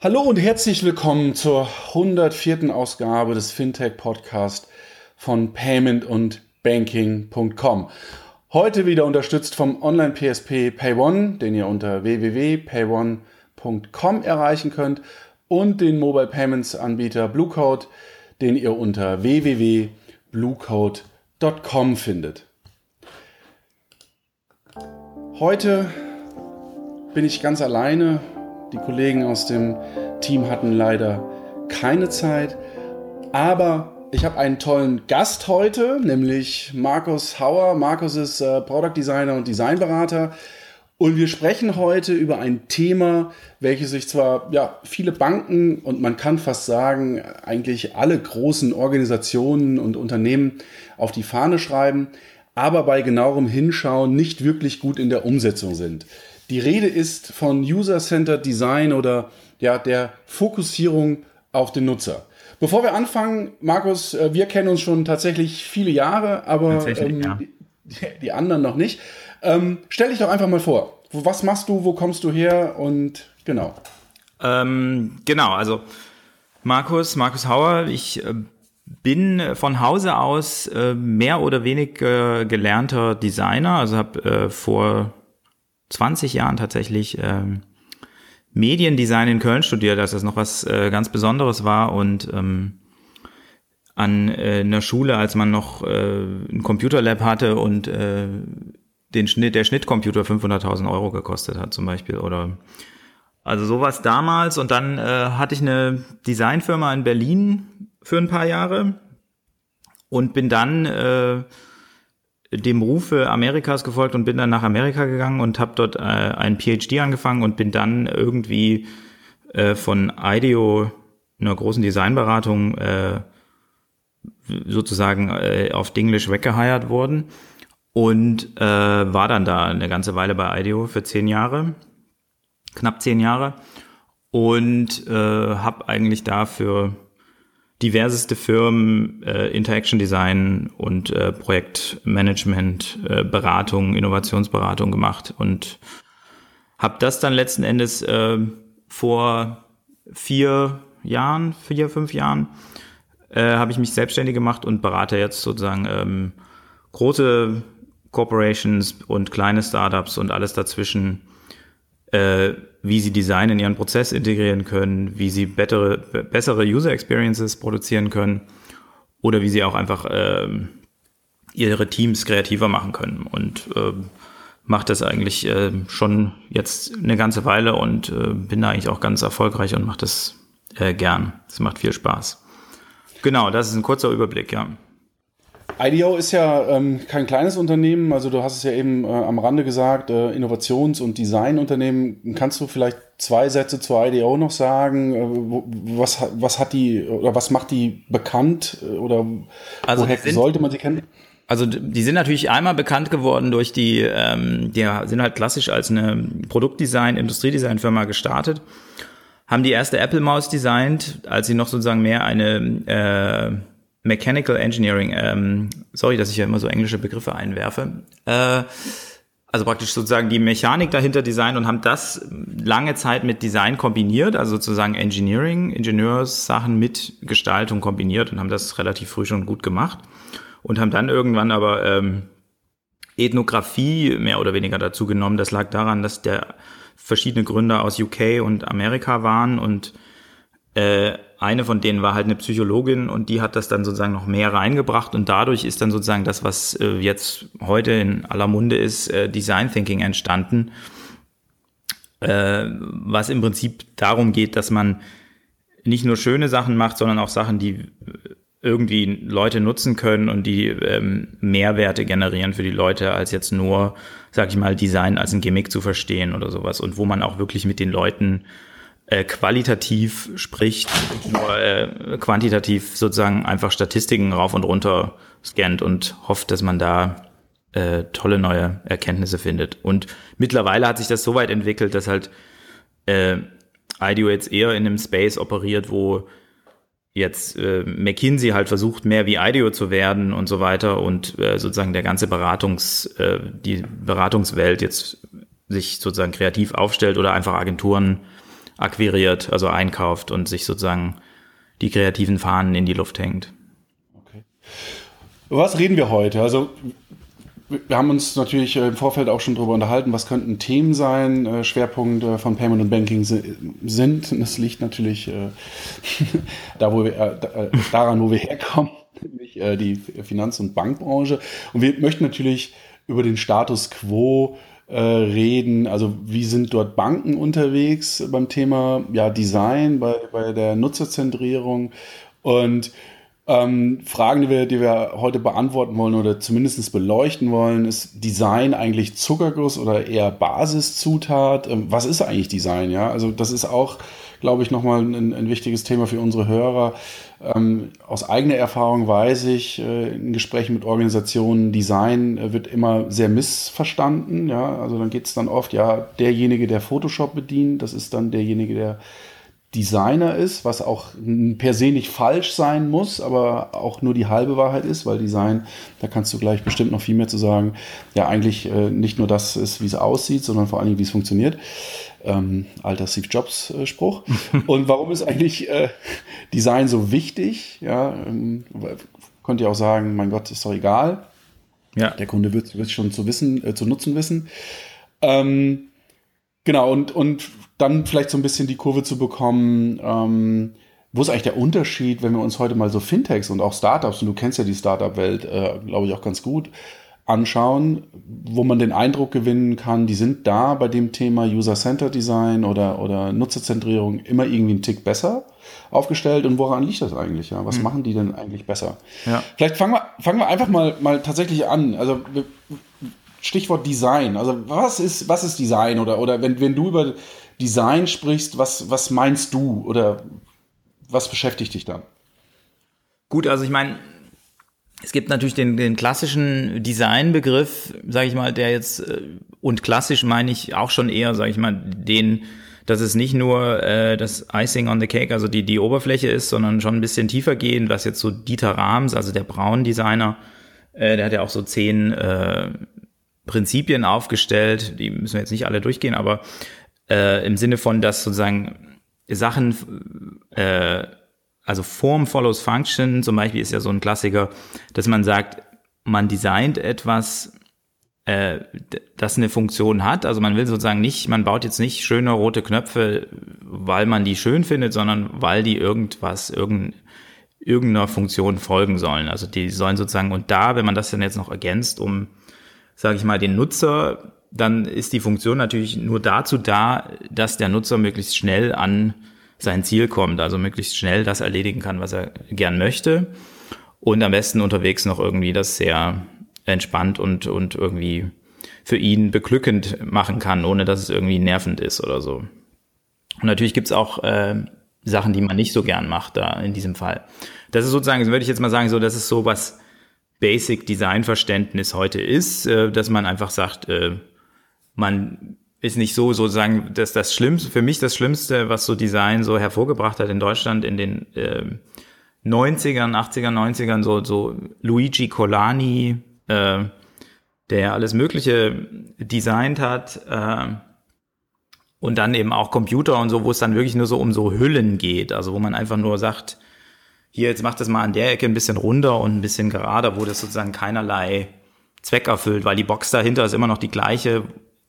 Hallo und herzlich willkommen zur 104. Ausgabe des Fintech Podcast von Payment und Banking.com. Heute wieder unterstützt vom Online PSP PayOne, den ihr unter www.payone.com erreichen könnt und den Mobile Payments Anbieter Bluecode, den ihr unter www.bluecode.com findet. Heute bin ich ganz alleine die Kollegen aus dem Team hatten leider keine Zeit. Aber ich habe einen tollen Gast heute, nämlich Markus Hauer. Markus ist äh, Product Designer und Designberater. Und wir sprechen heute über ein Thema, welches sich zwar ja, viele Banken und man kann fast sagen, eigentlich alle großen Organisationen und Unternehmen auf die Fahne schreiben, aber bei genauerem Hinschauen nicht wirklich gut in der Umsetzung sind. Die Rede ist von User-Centered Design oder ja, der Fokussierung auf den Nutzer. Bevor wir anfangen, Markus, äh, wir kennen uns schon tatsächlich viele Jahre, aber ähm, ja. die, die, anderen noch nicht. Ähm, stell dich doch einfach mal vor. Was machst du, wo kommst du her und genau. Ähm, genau, also Markus, Markus Hauer, ich äh, bin von Hause aus äh, mehr oder weniger gelernter Designer, also habe äh, vor 20 Jahren tatsächlich ähm, Mediendesign in Köln studiert, dass das noch was äh, ganz Besonderes war und ähm, an äh, einer Schule, als man noch äh, ein Computerlab hatte und äh, den Schnitt, der Schnittcomputer 500.000 Euro gekostet hat zum Beispiel oder also sowas damals und dann äh, hatte ich eine Designfirma in Berlin für ein paar Jahre und bin dann äh, dem Rufe Amerikas gefolgt und bin dann nach Amerika gegangen und habe dort äh, einen PhD angefangen und bin dann irgendwie äh, von IDEO, einer großen Designberatung, äh, sozusagen äh, auf Dinglish weggeheiert worden und äh, war dann da eine ganze Weile bei IDEO für zehn Jahre, knapp zehn Jahre und äh, habe eigentlich dafür diverseste Firmen, äh, Interaction Design und äh, Projektmanagement, äh, Beratung, Innovationsberatung gemacht und habe das dann letzten Endes äh, vor vier Jahren, vier, fünf Jahren, äh, habe ich mich selbstständig gemacht und berate jetzt sozusagen ähm, große Corporations und kleine Startups und alles dazwischen äh, wie sie Design in ihren Prozess integrieren können, wie sie bettere, bessere User Experiences produzieren können oder wie sie auch einfach äh, ihre Teams kreativer machen können. Und äh, macht das eigentlich äh, schon jetzt eine ganze Weile und äh, bin da eigentlich auch ganz erfolgreich und mache das äh, gern. Es macht viel Spaß. Genau, das ist ein kurzer Überblick, ja. IDEO ist ja ähm, kein kleines Unternehmen, also du hast es ja eben äh, am Rande gesagt, äh, Innovations- und Designunternehmen. Kannst du vielleicht zwei Sätze zur IDEO noch sagen? Äh, was, was hat die oder was macht die bekannt äh, oder also woher sind, sollte man sie kennen? Also die sind natürlich einmal bekannt geworden durch die, ähm, die sind halt klassisch als eine Produktdesign, Industriedesign-Firma gestartet, haben die erste Apple-Maus designt, als sie noch sozusagen mehr eine äh, Mechanical Engineering, ähm, sorry, dass ich ja immer so englische Begriffe einwerfe, äh, also praktisch sozusagen die Mechanik dahinter designt und haben das lange Zeit mit Design kombiniert, also sozusagen Engineering, Ingenieurssachen mit Gestaltung kombiniert und haben das relativ früh schon gut gemacht und haben dann irgendwann aber ähm, Ethnographie mehr oder weniger dazu genommen. Das lag daran, dass der verschiedene Gründer aus UK und Amerika waren und äh, eine von denen war halt eine Psychologin und die hat das dann sozusagen noch mehr reingebracht und dadurch ist dann sozusagen das, was äh, jetzt heute in aller Munde ist, äh, Design Thinking entstanden, äh, was im Prinzip darum geht, dass man nicht nur schöne Sachen macht, sondern auch Sachen, die irgendwie Leute nutzen können und die ähm, Mehrwerte generieren für die Leute, als jetzt nur, sag ich mal, Design als ein Gimmick zu verstehen oder sowas. Und wo man auch wirklich mit den Leuten äh, qualitativ spricht, nur äh, quantitativ sozusagen einfach Statistiken rauf und runter scannt und hofft, dass man da äh, tolle neue Erkenntnisse findet. Und mittlerweile hat sich das so weit entwickelt, dass halt äh, IDEO jetzt eher in einem Space operiert, wo jetzt äh, McKinsey halt versucht, mehr wie IDEO zu werden und so weiter und äh, sozusagen der ganze Beratungs, äh, die Beratungswelt jetzt sich sozusagen kreativ aufstellt oder einfach Agenturen akquiriert, also einkauft und sich sozusagen die kreativen Fahnen in die Luft hängt. Okay. Was reden wir heute? Also wir haben uns natürlich äh, im Vorfeld auch schon darüber unterhalten, was könnten Themen sein, äh, Schwerpunkte von Payment und Banking sind. Das liegt natürlich äh, da, wo wir, daran, wo wir herkommen, nämlich die Finanz- und Bankbranche. Und wir möchten natürlich über den Status quo reden. Also wie sind dort Banken unterwegs beim Thema ja, Design, bei, bei der Nutzerzentrierung und ähm, Fragen, die wir, die wir heute beantworten wollen oder zumindest beleuchten wollen, ist Design eigentlich Zuckerguss oder eher Basiszutat? Ähm, was ist eigentlich Design? Ja, also das ist auch, glaube ich, nochmal ein, ein wichtiges Thema für unsere Hörer. Ähm, aus eigener Erfahrung weiß ich äh, in Gesprächen mit Organisationen, Design äh, wird immer sehr missverstanden. Ja, also dann geht es dann oft, ja, derjenige, der Photoshop bedient, das ist dann derjenige, der Designer ist, was auch per se nicht falsch sein muss, aber auch nur die halbe Wahrheit ist, weil Design, da kannst du gleich bestimmt noch viel mehr zu sagen, ja eigentlich äh, nicht nur das ist, wie es aussieht, sondern vor allen Dingen, wie es funktioniert. Ähm, alter Steve Jobs äh, Spruch. Und warum ist eigentlich äh, Design so wichtig? Ja, ähm, könnt ihr auch sagen, mein Gott, ist doch egal. Ja. Der Kunde wird es schon zu wissen, äh, zu nutzen wissen. Ähm, genau, und, und dann vielleicht so ein bisschen die Kurve zu bekommen, ähm, wo ist eigentlich der Unterschied, wenn wir uns heute mal so Fintechs und auch Startups, und du kennst ja die Startup-Welt, äh, glaube ich, auch ganz gut, anschauen, wo man den Eindruck gewinnen kann, die sind da bei dem Thema User-Centered Design oder, oder Nutzerzentrierung immer irgendwie einen Tick besser aufgestellt und woran liegt das eigentlich? Ja? Was mhm. machen die denn eigentlich besser? Ja. Vielleicht fangen wir, fangen wir einfach mal, mal tatsächlich an. Also Stichwort Design. Also was ist, was ist Design? Oder, oder wenn, wenn du über Design sprichst, was, was meinst du oder was beschäftigt dich dann? Gut, also ich meine, es gibt natürlich den, den klassischen Designbegriff, sage ich mal, der jetzt äh, und klassisch meine ich auch schon eher, sage ich mal, den, dass es nicht nur äh, das Icing on the Cake, also die die Oberfläche ist, sondern schon ein bisschen tiefer gehen, was jetzt so Dieter Rahms, also der Braun-Designer, äh, der hat ja auch so zehn äh, Prinzipien aufgestellt, die müssen wir jetzt nicht alle durchgehen, aber äh, im Sinne von, dass sozusagen Sachen, äh, also Form follows Function, zum Beispiel ist ja so ein Klassiker, dass man sagt, man designt etwas, äh, das eine Funktion hat. Also man will sozusagen nicht, man baut jetzt nicht schöne rote Knöpfe, weil man die schön findet, sondern weil die irgendwas, irgendein, irgendeiner Funktion folgen sollen. Also die sollen sozusagen, und da, wenn man das dann jetzt noch ergänzt, um, sage ich mal, den Nutzer dann ist die Funktion natürlich nur dazu da, dass der Nutzer möglichst schnell an sein Ziel kommt, also möglichst schnell das erledigen kann, was er gern möchte und am besten unterwegs noch irgendwie das sehr entspannt und, und irgendwie für ihn beglückend machen kann, ohne dass es irgendwie nervend ist oder so. Und natürlich gibt's auch äh, Sachen, die man nicht so gern macht da in diesem Fall. Das ist sozusagen, würde ich jetzt mal sagen, so, das ist so was Basic Design Verständnis heute ist, äh, dass man einfach sagt, äh, man ist nicht so sozusagen, dass das Schlimmste, für mich das Schlimmste, was so Design so hervorgebracht hat in Deutschland in den äh, 90ern, 80ern, 90ern, so, so Luigi Colani, äh, der alles Mögliche designt hat, äh, und dann eben auch Computer und so, wo es dann wirklich nur so um so Hüllen geht, also wo man einfach nur sagt, hier, jetzt macht das mal an der Ecke ein bisschen runder und ein bisschen gerader, wo das sozusagen keinerlei Zweck erfüllt, weil die Box dahinter ist immer noch die gleiche,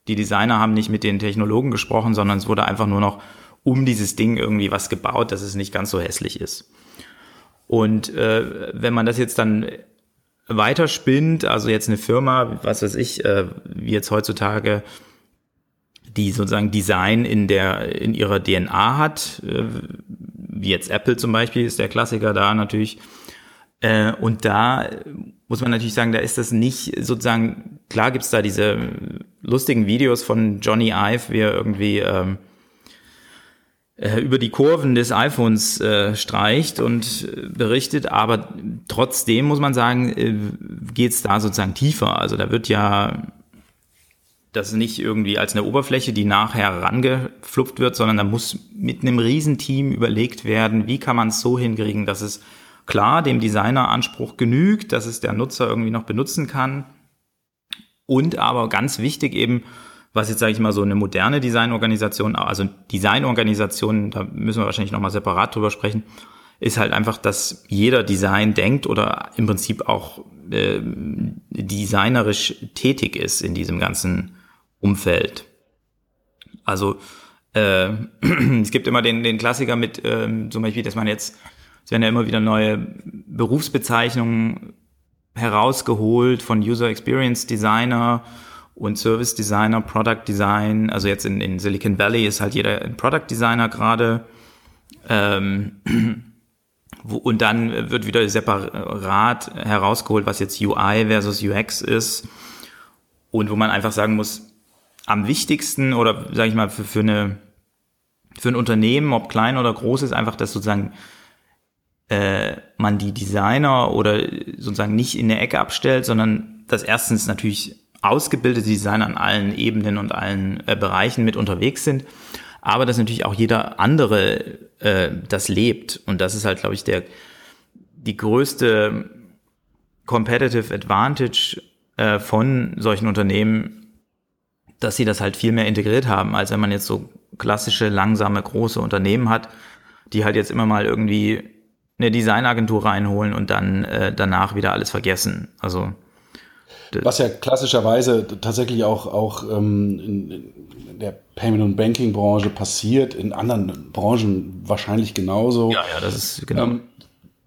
die Designer haben nicht mit den Technologen gesprochen, sondern es wurde einfach nur noch um dieses Ding irgendwie was gebaut, dass es nicht ganz so hässlich ist. Und äh, wenn man das jetzt dann weiterspinnt, also jetzt eine Firma, was weiß ich, äh, wie jetzt heutzutage, die sozusagen Design in der in ihrer DNA hat, äh, wie jetzt Apple zum Beispiel ist der Klassiker da natürlich. Äh, und da muss man natürlich sagen, da ist das nicht sozusagen, klar gibt's da diese lustigen Videos von Johnny Ive, wie er irgendwie ähm, äh, über die Kurven des iPhones äh, streicht und äh, berichtet, aber trotzdem muss man sagen, äh, geht's da sozusagen tiefer. Also da wird ja das nicht irgendwie als eine Oberfläche, die nachher rangeflupft wird, sondern da muss mit einem Riesenteam überlegt werden, wie kann man es so hinkriegen, dass es klar dem Designeranspruch genügt, dass es der Nutzer irgendwie noch benutzen kann. Und aber ganz wichtig eben was jetzt, sage ich mal, so eine moderne Designorganisation, also Designorganisation, da müssen wir wahrscheinlich nochmal separat drüber sprechen, ist halt einfach, dass jeder Design denkt oder im Prinzip auch äh, designerisch tätig ist in diesem ganzen Umfeld. Also äh, es gibt immer den, den Klassiker mit äh, zum Beispiel, dass man jetzt, es werden ja immer wieder neue Berufsbezeichnungen herausgeholt von User Experience Designer und Service Designer, Product Design. Also jetzt in, in Silicon Valley ist halt jeder ein Product Designer gerade. Ähm, und dann wird wieder separat herausgeholt, was jetzt UI versus UX ist. Und wo man einfach sagen muss, am wichtigsten oder sage ich mal für, für eine für ein Unternehmen, ob klein oder groß ist, einfach, dass sozusagen äh, man die Designer oder sozusagen nicht in der Ecke abstellt, sondern dass erstens natürlich ausgebildete Designer an allen Ebenen und allen äh, Bereichen mit unterwegs sind, aber dass natürlich auch jeder andere äh, das lebt. Und das ist halt, glaube ich, der die größte Competitive Advantage äh, von solchen Unternehmen, dass sie das halt viel mehr integriert haben, als wenn man jetzt so klassische, langsame, große Unternehmen hat, die halt jetzt immer mal irgendwie eine Designagentur reinholen und dann äh, danach wieder alles vergessen. Also was ja klassischerweise tatsächlich auch, auch ähm, in, in der Payment- und Banking-Branche passiert, in anderen Branchen wahrscheinlich genauso. Ja, ja, das ist genau. Ähm,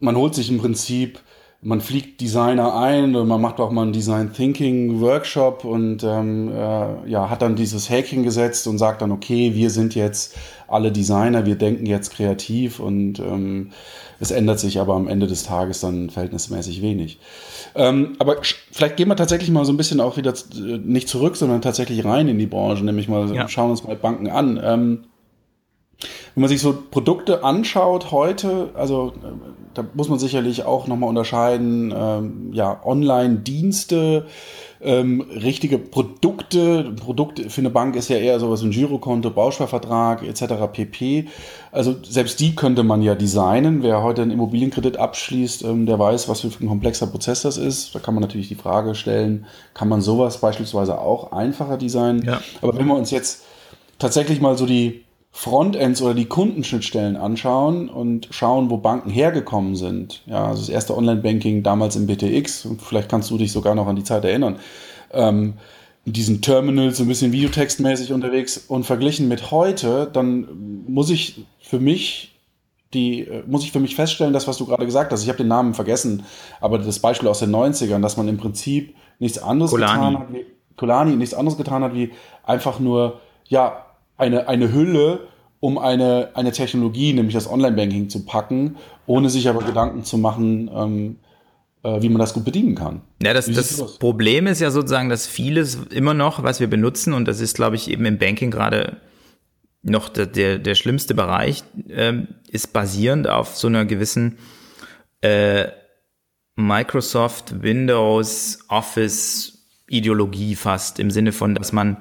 man holt sich im Prinzip man fliegt Designer ein und man macht auch mal einen Design Thinking Workshop und ähm, äh, ja, hat dann dieses Häkchen gesetzt und sagt dann, okay, wir sind jetzt alle Designer, wir denken jetzt kreativ und ähm, es ändert sich aber am Ende des Tages dann verhältnismäßig wenig. Ähm, aber vielleicht gehen wir tatsächlich mal so ein bisschen auch wieder äh, nicht zurück, sondern tatsächlich rein in die Branche, nämlich mal ja. schauen uns mal Banken an. Wenn man sich so Produkte anschaut heute, also äh, da muss man sicherlich auch nochmal unterscheiden, ähm, ja, Online-Dienste, ähm, richtige Produkte. Produkt für eine Bank ist ja eher sowas wie ein Girokonto, Bausparvertrag etc. pp. Also selbst die könnte man ja designen. Wer heute einen Immobilienkredit abschließt, ähm, der weiß, was für ein komplexer Prozess das ist. Da kann man natürlich die Frage stellen, kann man sowas beispielsweise auch einfacher designen? Ja. Aber wenn wir uns jetzt tatsächlich mal so die Frontends oder die Kundenschnittstellen anschauen und schauen, wo Banken hergekommen sind. Ja, also das erste Online-Banking damals im BTX, und vielleicht kannst du dich sogar noch an die Zeit erinnern. Ähm, mit diesen Terminals so ein bisschen videotextmäßig unterwegs und verglichen mit heute, dann muss ich für mich die, muss ich für mich feststellen, das, was du gerade gesagt hast, ich habe den Namen vergessen, aber das Beispiel aus den 90ern, dass man im Prinzip nichts anderes Kolani. getan hat, wie, Kolani nichts anderes getan hat, wie einfach nur, ja, eine, eine Hülle, um eine, eine Technologie, nämlich das Online-Banking zu packen, ohne sich aber Gedanken zu machen, ähm, äh, wie man das gut bedienen kann. Ja, das, das Problem ist ja sozusagen, dass vieles immer noch, was wir benutzen, und das ist, glaube ich, eben im Banking gerade noch der, der, der schlimmste Bereich, ähm, ist basierend auf so einer gewissen äh, Microsoft, Windows, Office Ideologie fast, im Sinne von, dass man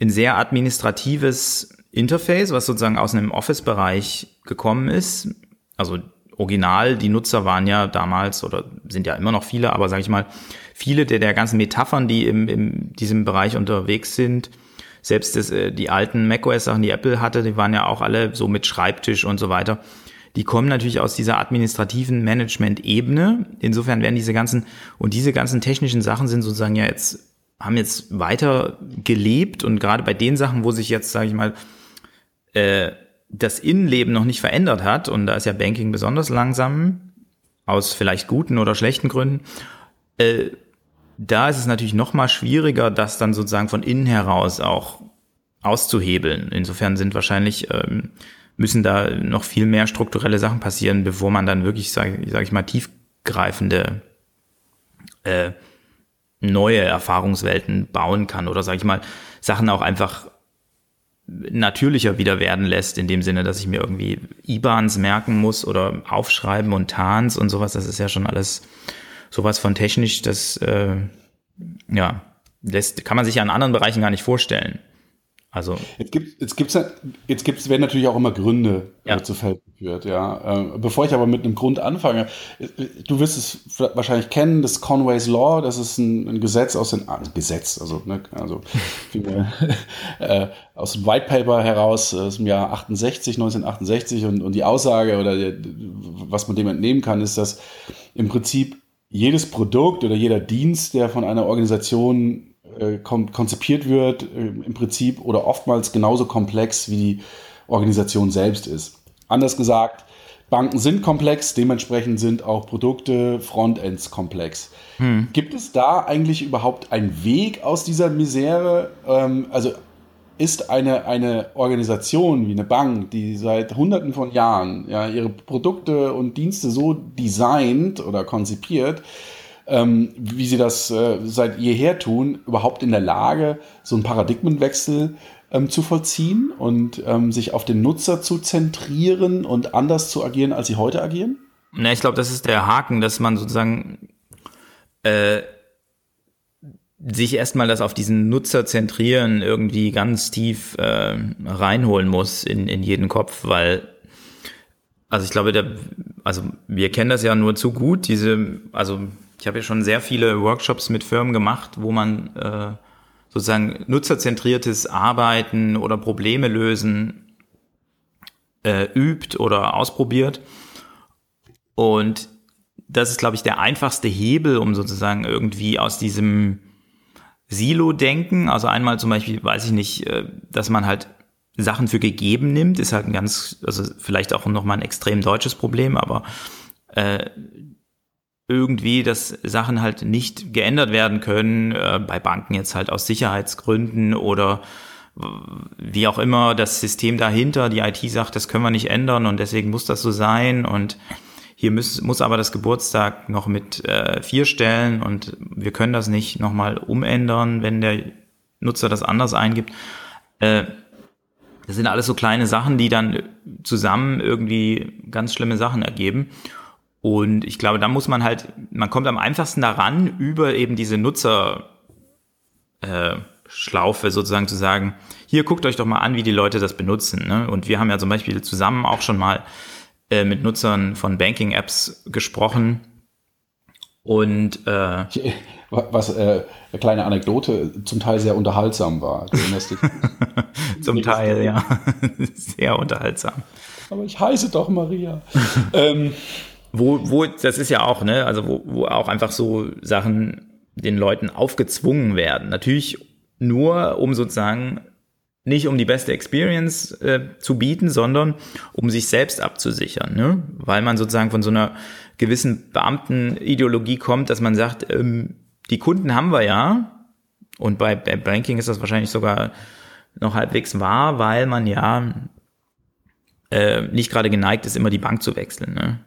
ein sehr administratives Interface, was sozusagen aus einem Office-Bereich gekommen ist. Also original, die Nutzer waren ja damals oder sind ja immer noch viele, aber sage ich mal, viele der, der ganzen Metaphern, die im, in diesem Bereich unterwegs sind, selbst das, äh, die alten macOS-Sachen, die Apple hatte, die waren ja auch alle so mit Schreibtisch und so weiter. Die kommen natürlich aus dieser administrativen Management-Ebene. Insofern werden diese ganzen, und diese ganzen technischen Sachen sind sozusagen ja jetzt haben jetzt weiter gelebt und gerade bei den Sachen, wo sich jetzt, sage ich mal, äh, das Innenleben noch nicht verändert hat, und da ist ja Banking besonders langsam, aus vielleicht guten oder schlechten Gründen, äh, da ist es natürlich noch mal schwieriger, das dann sozusagen von innen heraus auch auszuhebeln. Insofern sind wahrscheinlich ähm, müssen da noch viel mehr strukturelle Sachen passieren, bevor man dann wirklich, sage sag ich mal, tiefgreifende äh, neue Erfahrungswelten bauen kann oder sage ich mal Sachen auch einfach natürlicher wieder werden lässt, in dem Sinne, dass ich mir irgendwie IBANs merken muss oder aufschreiben und TANs und sowas, das ist ja schon alles sowas von technisch, das äh, ja, lässt, kann man sich ja in anderen Bereichen gar nicht vorstellen. Also jetzt gibt jetzt gibt's jetzt gibt's werden natürlich auch immer Gründe äh, ja. äh, zu Feld geführt, ja. Äh, bevor ich aber mit einem Grund anfange, äh, du wirst es wahrscheinlich kennen, das Conway's Law, das ist ein, ein Gesetz aus den ah, Gesetz, also ne, also äh, aus dem White Paper heraus aus dem Jahr 68, 1968 und, und die Aussage oder die, was man dem entnehmen kann, ist, dass im Prinzip jedes Produkt oder jeder Dienst, der von einer Organisation äh, konzipiert wird, äh, im Prinzip oder oftmals genauso komplex wie die Organisation selbst ist. Anders gesagt, Banken sind komplex, dementsprechend sind auch Produkte, Frontends komplex. Hm. Gibt es da eigentlich überhaupt einen Weg aus dieser Misere? Ähm, also ist eine, eine Organisation wie eine Bank, die seit Hunderten von Jahren ja, ihre Produkte und Dienste so designt oder konzipiert, ähm, wie sie das äh, seit jeher tun, überhaupt in der Lage, so einen Paradigmenwechsel ähm, zu vollziehen und ähm, sich auf den Nutzer zu zentrieren und anders zu agieren, als sie heute agieren? Na, ich glaube, das ist der Haken, dass man sozusagen äh, sich erstmal das auf diesen Nutzer zentrieren irgendwie ganz tief äh, reinholen muss in, in jeden Kopf, weil also ich glaube, der, also wir kennen das ja nur zu gut, diese, also ich habe ja schon sehr viele Workshops mit Firmen gemacht, wo man äh, sozusagen nutzerzentriertes Arbeiten oder Probleme lösen äh, übt oder ausprobiert. Und das ist, glaube ich, der einfachste Hebel, um sozusagen irgendwie aus diesem Silo-Denken, also einmal zum Beispiel, weiß ich nicht, äh, dass man halt Sachen für gegeben nimmt, ist halt ein ganz, also vielleicht auch nochmal ein extrem deutsches Problem, aber äh, irgendwie, dass Sachen halt nicht geändert werden können, äh, bei Banken jetzt halt aus Sicherheitsgründen oder wie auch immer das System dahinter, die IT sagt, das können wir nicht ändern und deswegen muss das so sein und hier muss, muss aber das Geburtstag noch mit äh, vier stellen und wir können das nicht nochmal umändern, wenn der Nutzer das anders eingibt. Äh, das sind alles so kleine Sachen, die dann zusammen irgendwie ganz schlimme Sachen ergeben. Und ich glaube, da muss man halt, man kommt am einfachsten daran, über eben diese Nutzerschlaufe äh, sozusagen zu sagen, hier guckt euch doch mal an, wie die Leute das benutzen. Ne? Und wir haben ja zum Beispiel zusammen auch schon mal äh, mit Nutzern von Banking-Apps gesprochen. Und äh, was äh, eine kleine Anekdote zum Teil sehr unterhaltsam war. zum Teil, ja. sehr unterhaltsam. Aber ich heiße doch Maria. ähm, wo, wo, das ist ja auch, ne, also wo, wo auch einfach so Sachen den Leuten aufgezwungen werden. Natürlich nur, um sozusagen nicht um die beste Experience äh, zu bieten, sondern um sich selbst abzusichern, ne? weil man sozusagen von so einer gewissen Beamtenideologie kommt, dass man sagt, ähm, die Kunden haben wir ja und bei, Banking ist das wahrscheinlich sogar noch halbwegs wahr, weil man ja äh, nicht gerade geneigt ist, immer die Bank zu wechseln. Ne?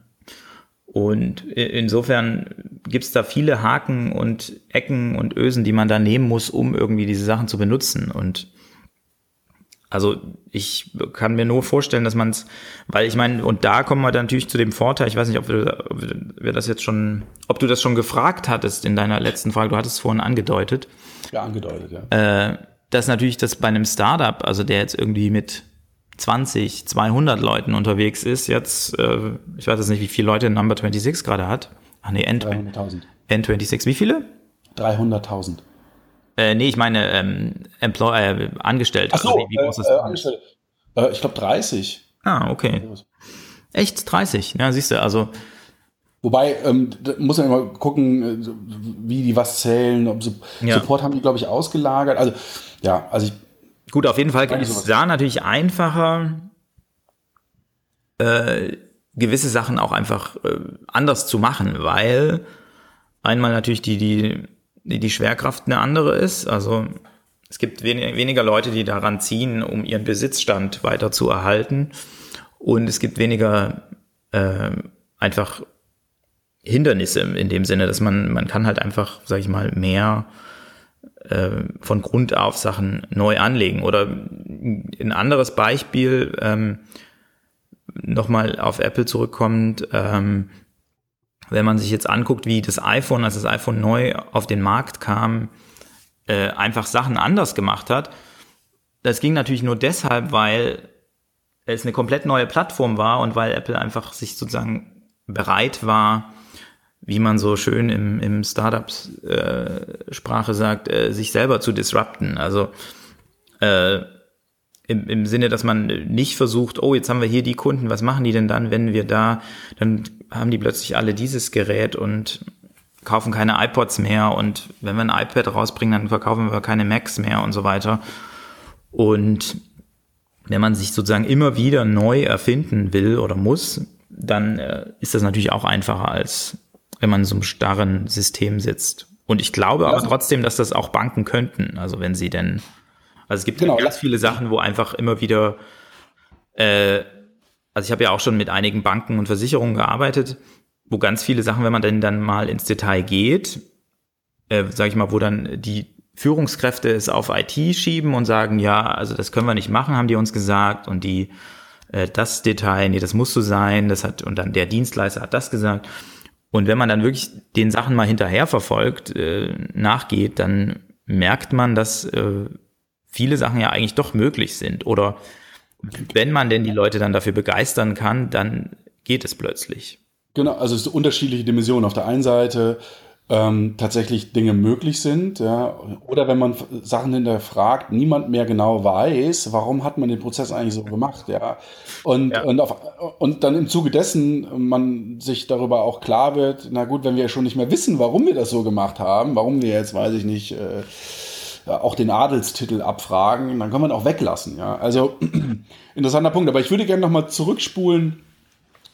Und insofern gibt's da viele Haken und Ecken und Ösen, die man da nehmen muss, um irgendwie diese Sachen zu benutzen. Und also ich kann mir nur vorstellen, dass man es, weil ich meine, und da kommen wir dann natürlich zu dem Vorteil, ich weiß nicht, ob wir, ob wir das jetzt schon, ob du das schon gefragt hattest in deiner letzten Frage, du hattest es vorhin angedeutet. Ja, angedeutet, ja. Äh, dass natürlich das bei einem Startup, also der jetzt irgendwie mit 20, 200 Leuten unterwegs ist, jetzt, äh, ich weiß jetzt nicht, wie viele Leute Number 26 gerade hat. Ach nee, N 300.000. N26, wie viele? 300.000. Äh, nee, ich meine ähm, Employ äh, Angestellte. Ach so, also wie, wie groß äh, ist Angestellte. Äh, ich glaube 30. Ah, okay. Echt 30? Ja, siehst du, also Wobei, ähm, da muss man immer gucken, äh, wie die was zählen, ob sie ja. Support haben die, glaube ich, ausgelagert. Also, ja, also ich Gut, auf jeden Fall ist es da natürlich einfacher, äh, gewisse Sachen auch einfach äh, anders zu machen, weil einmal natürlich die, die, die, die Schwerkraft eine andere ist. Also es gibt wen weniger Leute, die daran ziehen, um ihren Besitzstand weiter zu erhalten. Und es gibt weniger äh, einfach Hindernisse in dem Sinne, dass man, man kann halt einfach, sag ich mal, mehr äh, von Grund auf Sachen neu anlegen. Oder ein anderes Beispiel, ähm, nochmal auf Apple zurückkommt, ähm, wenn man sich jetzt anguckt, wie das iPhone, als das iPhone neu auf den Markt kam, äh, einfach Sachen anders gemacht hat, das ging natürlich nur deshalb, weil es eine komplett neue Plattform war und weil Apple einfach sich sozusagen bereit war, wie man so schön im, im Startups-Sprache äh, sagt, äh, sich selber zu disrupten. Also äh, im, im Sinne, dass man nicht versucht, oh, jetzt haben wir hier die Kunden, was machen die denn dann, wenn wir da, dann haben die plötzlich alle dieses Gerät und kaufen keine iPods mehr und wenn wir ein iPad rausbringen, dann verkaufen wir keine Macs mehr und so weiter. Und wenn man sich sozusagen immer wieder neu erfinden will oder muss, dann äh, ist das natürlich auch einfacher, als wenn man in so einem starren System sitzt. Und ich glaube aber trotzdem, dass das auch Banken könnten, also wenn sie denn also es gibt genau, ganz viele Sachen, wo einfach immer wieder, äh, also ich habe ja auch schon mit einigen Banken und Versicherungen gearbeitet, wo ganz viele Sachen, wenn man denn dann mal ins Detail geht, äh, sage ich mal, wo dann die Führungskräfte es auf IT schieben und sagen, ja, also das können wir nicht machen, haben die uns gesagt und die äh, das Detail, nee, das muss so sein, das hat und dann der Dienstleister hat das gesagt. Und wenn man dann wirklich den Sachen mal hinterher verfolgt, äh, nachgeht, dann merkt man, dass äh, viele Sachen ja eigentlich doch möglich sind. Oder wenn man denn die Leute dann dafür begeistern kann, dann geht es plötzlich. Genau, also es sind unterschiedliche Dimensionen. Auf der einen Seite ähm, tatsächlich Dinge möglich sind, ja, oder wenn man Sachen hinterfragt, niemand mehr genau weiß, warum hat man den Prozess eigentlich so gemacht, ja. Und, ja. Und, auf, und dann im Zuge dessen man sich darüber auch klar wird, na gut, wenn wir schon nicht mehr wissen, warum wir das so gemacht haben, warum wir jetzt, weiß ich nicht, äh, auch den Adelstitel abfragen, dann kann man auch weglassen. Ja? Also interessanter Punkt. Aber ich würde gerne nochmal zurückspulen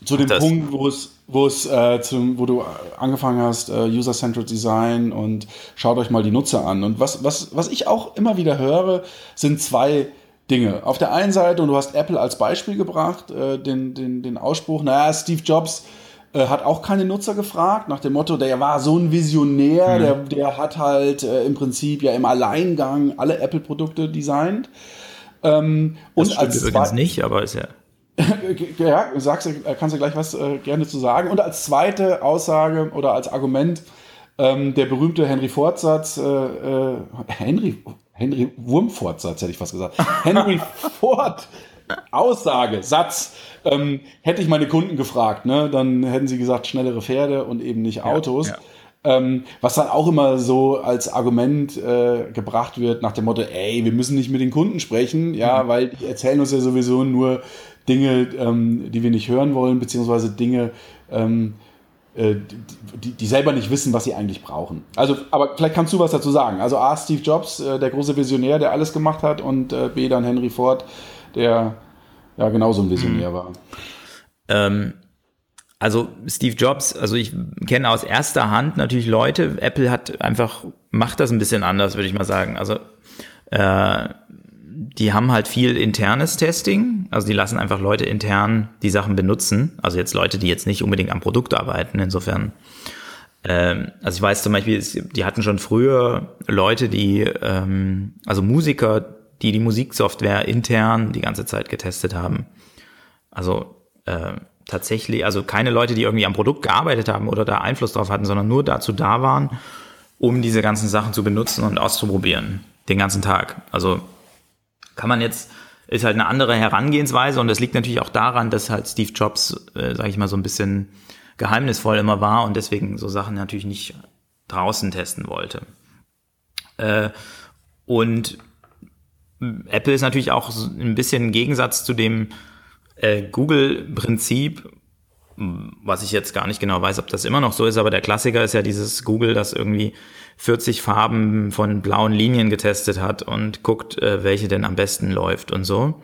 zu dem das. Punkt, wo es, wo es, äh, zum, wo du angefangen hast, äh, User-Centered Design und schaut euch mal die Nutzer an. Und was, was, was ich auch immer wieder höre, sind zwei Dinge. Auf der einen Seite, und du hast Apple als Beispiel gebracht, äh, den, den, den Ausspruch, naja, Steve Jobs äh, hat auch keine Nutzer gefragt, nach dem Motto, der war so ein Visionär, mhm. der, der hat halt äh, im Prinzip ja im Alleingang alle Apple-Produkte designt. Ähm, das und als übrigens nicht, aber ist ja. ja, sagst, kannst du gleich was äh, gerne zu sagen. Und als zweite Aussage oder als Argument ähm, der berühmte Henry Ford-Satz, äh, äh, Henry, Henry Wurmford-Satz hätte ich fast gesagt. Henry Ford Aussage, Satz, ähm, hätte ich meine Kunden gefragt, ne, dann hätten sie gesagt, schnellere Pferde und eben nicht Autos. Ja, ja. Ähm, was dann auch immer so als Argument äh, gebracht wird nach dem Motto, ey, wir müssen nicht mit den Kunden sprechen, ja, mhm. weil die erzählen uns ja sowieso nur Dinge, ähm, die wir nicht hören wollen, beziehungsweise Dinge, ähm, äh, die, die selber nicht wissen, was sie eigentlich brauchen. Also, aber vielleicht kannst du was dazu sagen. Also A, Steve Jobs, äh, der große Visionär, der alles gemacht hat, und äh, B, dann Henry Ford, der ja genauso ein Visionär mhm. war. Ähm, also Steve Jobs, also ich kenne aus erster Hand natürlich Leute, Apple hat einfach, macht das ein bisschen anders, würde ich mal sagen. Also äh, die haben halt viel internes Testing, also die lassen einfach Leute intern die Sachen benutzen, also jetzt Leute, die jetzt nicht unbedingt am Produkt arbeiten, insofern. Ähm, also ich weiß zum Beispiel, die hatten schon früher Leute, die, ähm, also Musiker, die die Musiksoftware intern die ganze Zeit getestet haben. Also äh, tatsächlich, also keine Leute, die irgendwie am Produkt gearbeitet haben oder da Einfluss drauf hatten, sondern nur dazu da waren, um diese ganzen Sachen zu benutzen und auszuprobieren. Den ganzen Tag. Also kann man jetzt, ist halt eine andere Herangehensweise und das liegt natürlich auch daran, dass halt Steve Jobs, äh, sage ich mal, so ein bisschen geheimnisvoll immer war und deswegen so Sachen natürlich nicht draußen testen wollte. Äh, und Apple ist natürlich auch ein bisschen im Gegensatz zu dem äh, Google-Prinzip, was ich jetzt gar nicht genau weiß, ob das immer noch so ist, aber der Klassiker ist ja dieses Google, das irgendwie 40 Farben von blauen Linien getestet hat und guckt, äh, welche denn am besten läuft und so.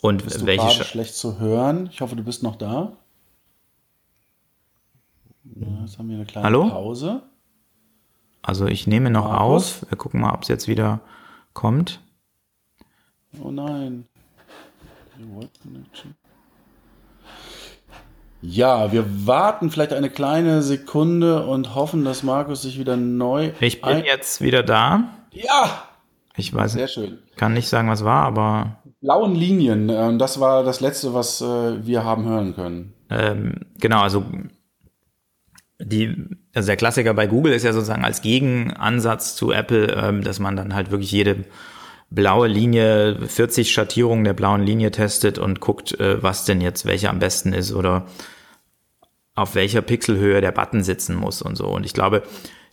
Und bist du welche schlecht zu hören. Ich hoffe, du bist noch da. Ja, jetzt haben wir eine kleine Hallo? Pause. Also ich nehme noch Markus? auf. Wir gucken mal, ob es jetzt wieder kommt. Oh nein. Ja, wir warten vielleicht eine kleine Sekunde und hoffen, dass Markus sich wieder neu. Ich bin jetzt wieder da. Ja! Ich weiß Sehr schön. kann nicht sagen, was war, aber. Blauen Linien, äh, das war das letzte, was äh, wir haben hören können. Ähm, genau, also die, also der Klassiker bei Google ist ja sozusagen als Gegenansatz zu Apple, ähm, dass man dann halt wirklich jede blaue Linie, 40 Schattierungen der blauen Linie testet und guckt, äh, was denn jetzt welche am besten ist oder auf welcher Pixelhöhe der Button sitzen muss und so. Und ich glaube,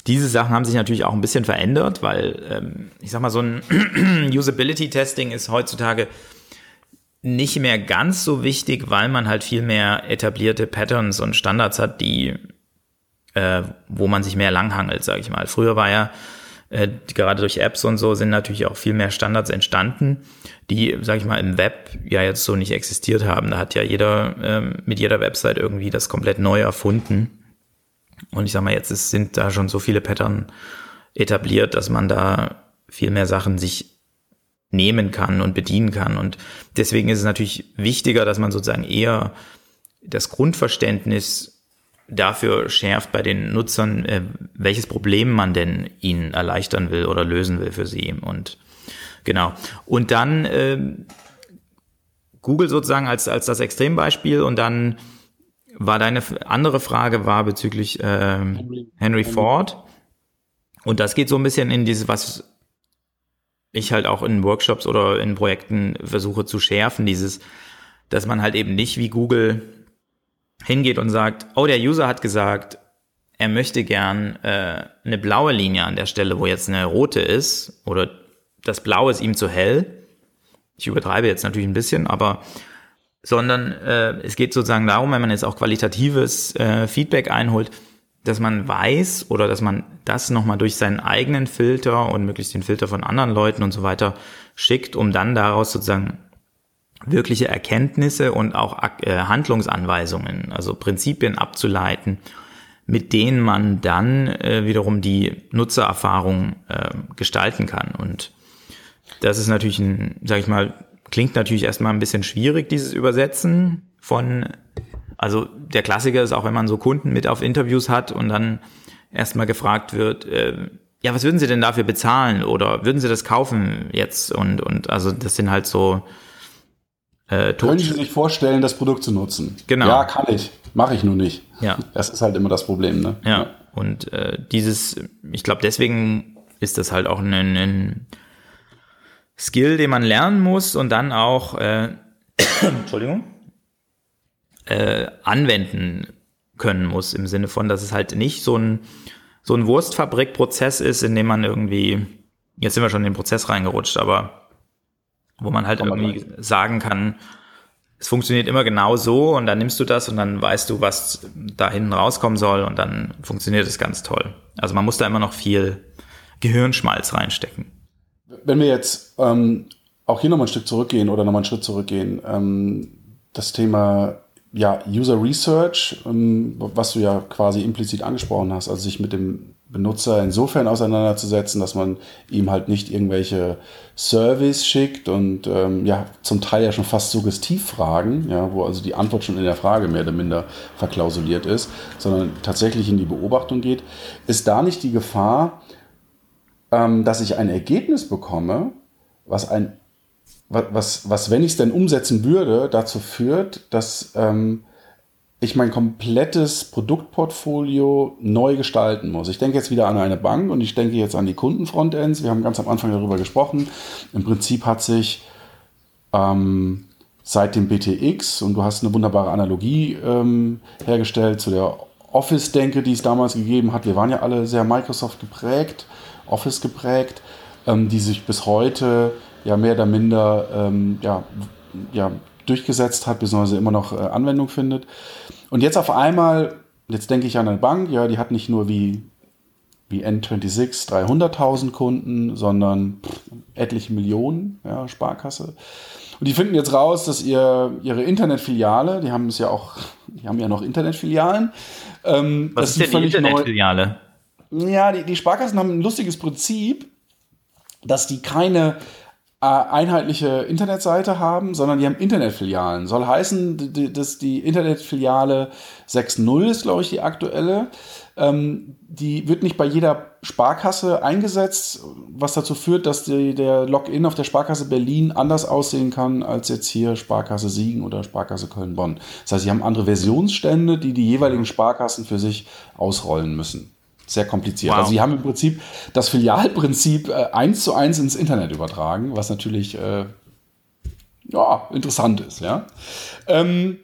diese Sachen haben sich natürlich auch ein bisschen verändert, weil ähm, ich sag mal, so ein Usability-Testing ist heutzutage nicht mehr ganz so wichtig, weil man halt viel mehr etablierte Patterns und Standards hat, die, äh, wo man sich mehr langhangelt, sage ich mal. Früher war ja äh, gerade durch Apps und so sind natürlich auch viel mehr Standards entstanden, die, sage ich mal, im Web ja jetzt so nicht existiert haben. Da hat ja jeder ähm, mit jeder Website irgendwie das komplett neu erfunden. Und ich sag mal, jetzt ist, sind da schon so viele Pattern etabliert, dass man da viel mehr Sachen sich nehmen kann und bedienen kann. Und deswegen ist es natürlich wichtiger, dass man sozusagen eher das Grundverständnis dafür schärft bei den Nutzern, äh, welches Problem man denn ihnen erleichtern will oder lösen will für sie. Und genau. Und dann äh, Google sozusagen als, als das Extrembeispiel und dann war deine andere Frage war bezüglich äh, Henry, Henry Ford. Und das geht so ein bisschen in dieses, was ich halt auch in Workshops oder in Projekten versuche zu schärfen, dieses, dass man halt eben nicht wie Google hingeht und sagt, oh, der User hat gesagt, er möchte gern äh, eine blaue Linie an der Stelle, wo jetzt eine rote ist, oder das Blaue ist ihm zu hell. Ich übertreibe jetzt natürlich ein bisschen, aber sondern äh, es geht sozusagen darum, wenn man jetzt auch qualitatives äh, Feedback einholt, dass man weiß oder dass man das nochmal durch seinen eigenen Filter und möglichst den Filter von anderen Leuten und so weiter schickt, um dann daraus sozusagen wirkliche Erkenntnisse und auch äh, Handlungsanweisungen, also Prinzipien abzuleiten, mit denen man dann äh, wiederum die Nutzererfahrung äh, gestalten kann. Und das ist natürlich ein, sag ich mal, klingt natürlich erstmal ein bisschen schwierig, dieses Übersetzen von also der Klassiker ist auch, wenn man so Kunden mit auf Interviews hat und dann erstmal gefragt wird, ja, was würden Sie denn dafür bezahlen oder würden Sie das kaufen jetzt? Und, und also das sind halt so äh, Können Sie sich vorstellen, das Produkt zu nutzen? Genau. Ja, kann ich. Mache ich nur nicht. Ja. Das ist halt immer das Problem, ne? Ja. Und äh, dieses, ich glaube, deswegen ist das halt auch ein, ein Skill, den man lernen muss und dann auch, äh, Entschuldigung, äh, anwenden können muss, im Sinne von, dass es halt nicht so ein, so ein Wurstfabrikprozess ist, in dem man irgendwie, jetzt sind wir schon in den Prozess reingerutscht, aber wo man halt irgendwie sagen kann, es funktioniert immer genau so und dann nimmst du das und dann weißt du, was da hinten rauskommen soll und dann funktioniert es ganz toll. Also man muss da immer noch viel Gehirnschmalz reinstecken. Wenn wir jetzt ähm, auch hier nochmal ein Stück zurückgehen oder nochmal einen Schritt zurückgehen, ähm, das Thema ja, User Research, ähm, was du ja quasi implizit angesprochen hast, also sich mit dem Benutzer insofern auseinanderzusetzen, dass man ihm halt nicht irgendwelche Service schickt und ähm, ja, zum Teil ja schon fast Suggestivfragen, ja, wo also die Antwort schon in der Frage mehr oder minder verklausuliert ist, sondern tatsächlich in die Beobachtung geht, ist da nicht die Gefahr, ähm, dass ich ein Ergebnis bekomme, was ein was, was wenn ich es denn umsetzen würde, dazu führt, dass ähm, ich mein komplettes Produktportfolio neu gestalten muss. Ich denke jetzt wieder an eine Bank und ich denke jetzt an die Kundenfrontends. Wir haben ganz am Anfang darüber gesprochen. Im Prinzip hat sich ähm, seit dem BTX, und du hast eine wunderbare Analogie ähm, hergestellt zu der Office-Denke, die es damals gegeben hat. Wir waren ja alle sehr Microsoft geprägt, Office geprägt, ähm, die sich bis heute ja mehr oder minder ähm, ja, ja, durchgesetzt hat, beziehungsweise immer noch äh, Anwendung findet. Und jetzt auf einmal, jetzt denke ich an eine Bank, ja, die hat nicht nur wie, wie N26 300.000 Kunden, sondern pff, etliche Millionen, ja, Sparkasse. Und die finden jetzt raus, dass ihr, ihre Internetfiliale, die haben es ja auch, die haben ja noch Internetfilialen. Ähm, Was ist denn die Internetfiliale? Ja, die, die Sparkassen haben ein lustiges Prinzip, dass die keine einheitliche Internetseite haben, sondern die haben Internetfilialen. Soll heißen, dass die Internetfiliale 6.0 ist, glaube ich, die aktuelle. Ähm, die wird nicht bei jeder Sparkasse eingesetzt, was dazu führt, dass die, der Login auf der Sparkasse Berlin anders aussehen kann als jetzt hier Sparkasse Siegen oder Sparkasse Köln-Bonn. Das heißt, sie haben andere Versionsstände, die die jeweiligen Sparkassen für sich ausrollen müssen. Sehr kompliziert. Wow. Also sie haben im Prinzip das Filialprinzip äh, eins zu eins ins Internet übertragen, was natürlich äh, ja, interessant ist. Ja. Ähm,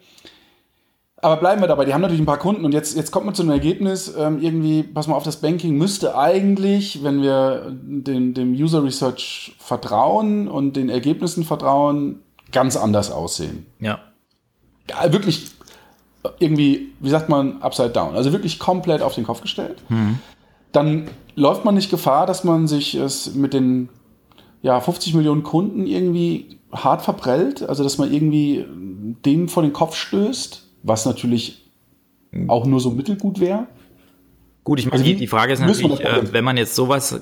aber bleiben wir dabei, die haben natürlich ein paar Kunden und jetzt, jetzt kommt man zu einem Ergebnis, ähm, irgendwie, pass mal auf, das Banking müsste eigentlich, wenn wir dem, dem User Research vertrauen und den Ergebnissen vertrauen, ganz anders aussehen. Ja. ja wirklich irgendwie, wie sagt man, upside down. Also wirklich komplett auf den Kopf gestellt. Mhm. Dann läuft man nicht Gefahr, dass man sich es mit den ja, 50 Millionen Kunden irgendwie hart verprellt. Also dass man irgendwie dem vor den Kopf stößt, was natürlich auch nur so mittelgut wäre. Gut, ich meine, also die, die, Frage ist natürlich, äh, wenn man jetzt sowas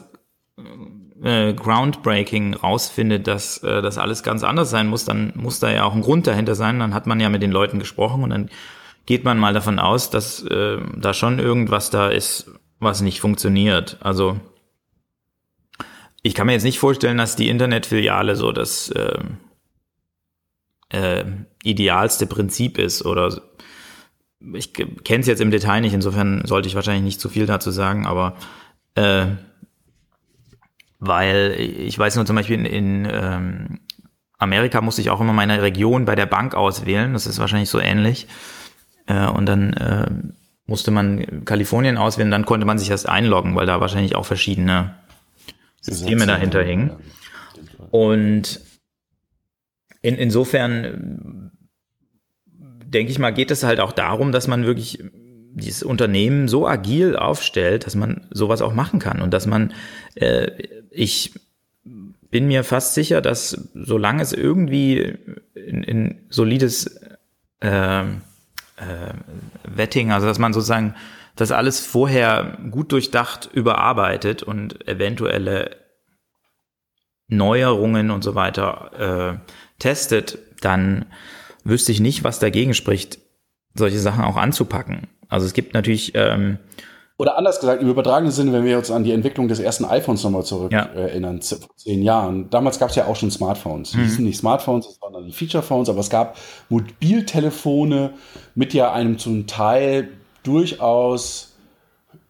äh, groundbreaking rausfindet, dass äh, das alles ganz anders sein muss, dann muss da ja auch ein Grund dahinter sein. Dann hat man ja mit den Leuten gesprochen und dann geht man mal davon aus, dass äh, da schon irgendwas da ist, was nicht funktioniert. Also ich kann mir jetzt nicht vorstellen, dass die Internetfiliale so das äh, äh, idealste Prinzip ist oder ich kenne es jetzt im Detail nicht, insofern sollte ich wahrscheinlich nicht zu viel dazu sagen, aber äh, weil ich weiß nur zum Beispiel in, in ähm, Amerika musste ich auch immer meine Region bei der Bank auswählen, das ist wahrscheinlich so ähnlich. Äh, und dann äh, musste man Kalifornien auswählen, dann konnte man sich erst einloggen, weil da wahrscheinlich auch verschiedene Systeme dahinter hingen. Und in, insofern denke ich mal, geht es halt auch darum, dass man wirklich dieses Unternehmen so agil aufstellt, dass man sowas auch machen kann und dass man, äh, ich bin mir fast sicher, dass solange es irgendwie ein, ein solides äh, äh, Vetting, also dass man sozusagen das alles vorher gut durchdacht überarbeitet und eventuelle Neuerungen und so weiter äh, testet, dann wüsste ich nicht, was dagegen spricht, solche Sachen auch anzupacken. Also es gibt natürlich ähm, oder anders gesagt, im übertragenen Sinne, wenn wir uns an die Entwicklung des ersten iPhones nochmal zurück ja. erinnern, vor zehn Jahren. Damals gab es ja auch schon Smartphones. Die mhm. hießen nicht Smartphones, das waren dann die Feature-Phones, aber es gab Mobiltelefone mit ja einem zum Teil durchaus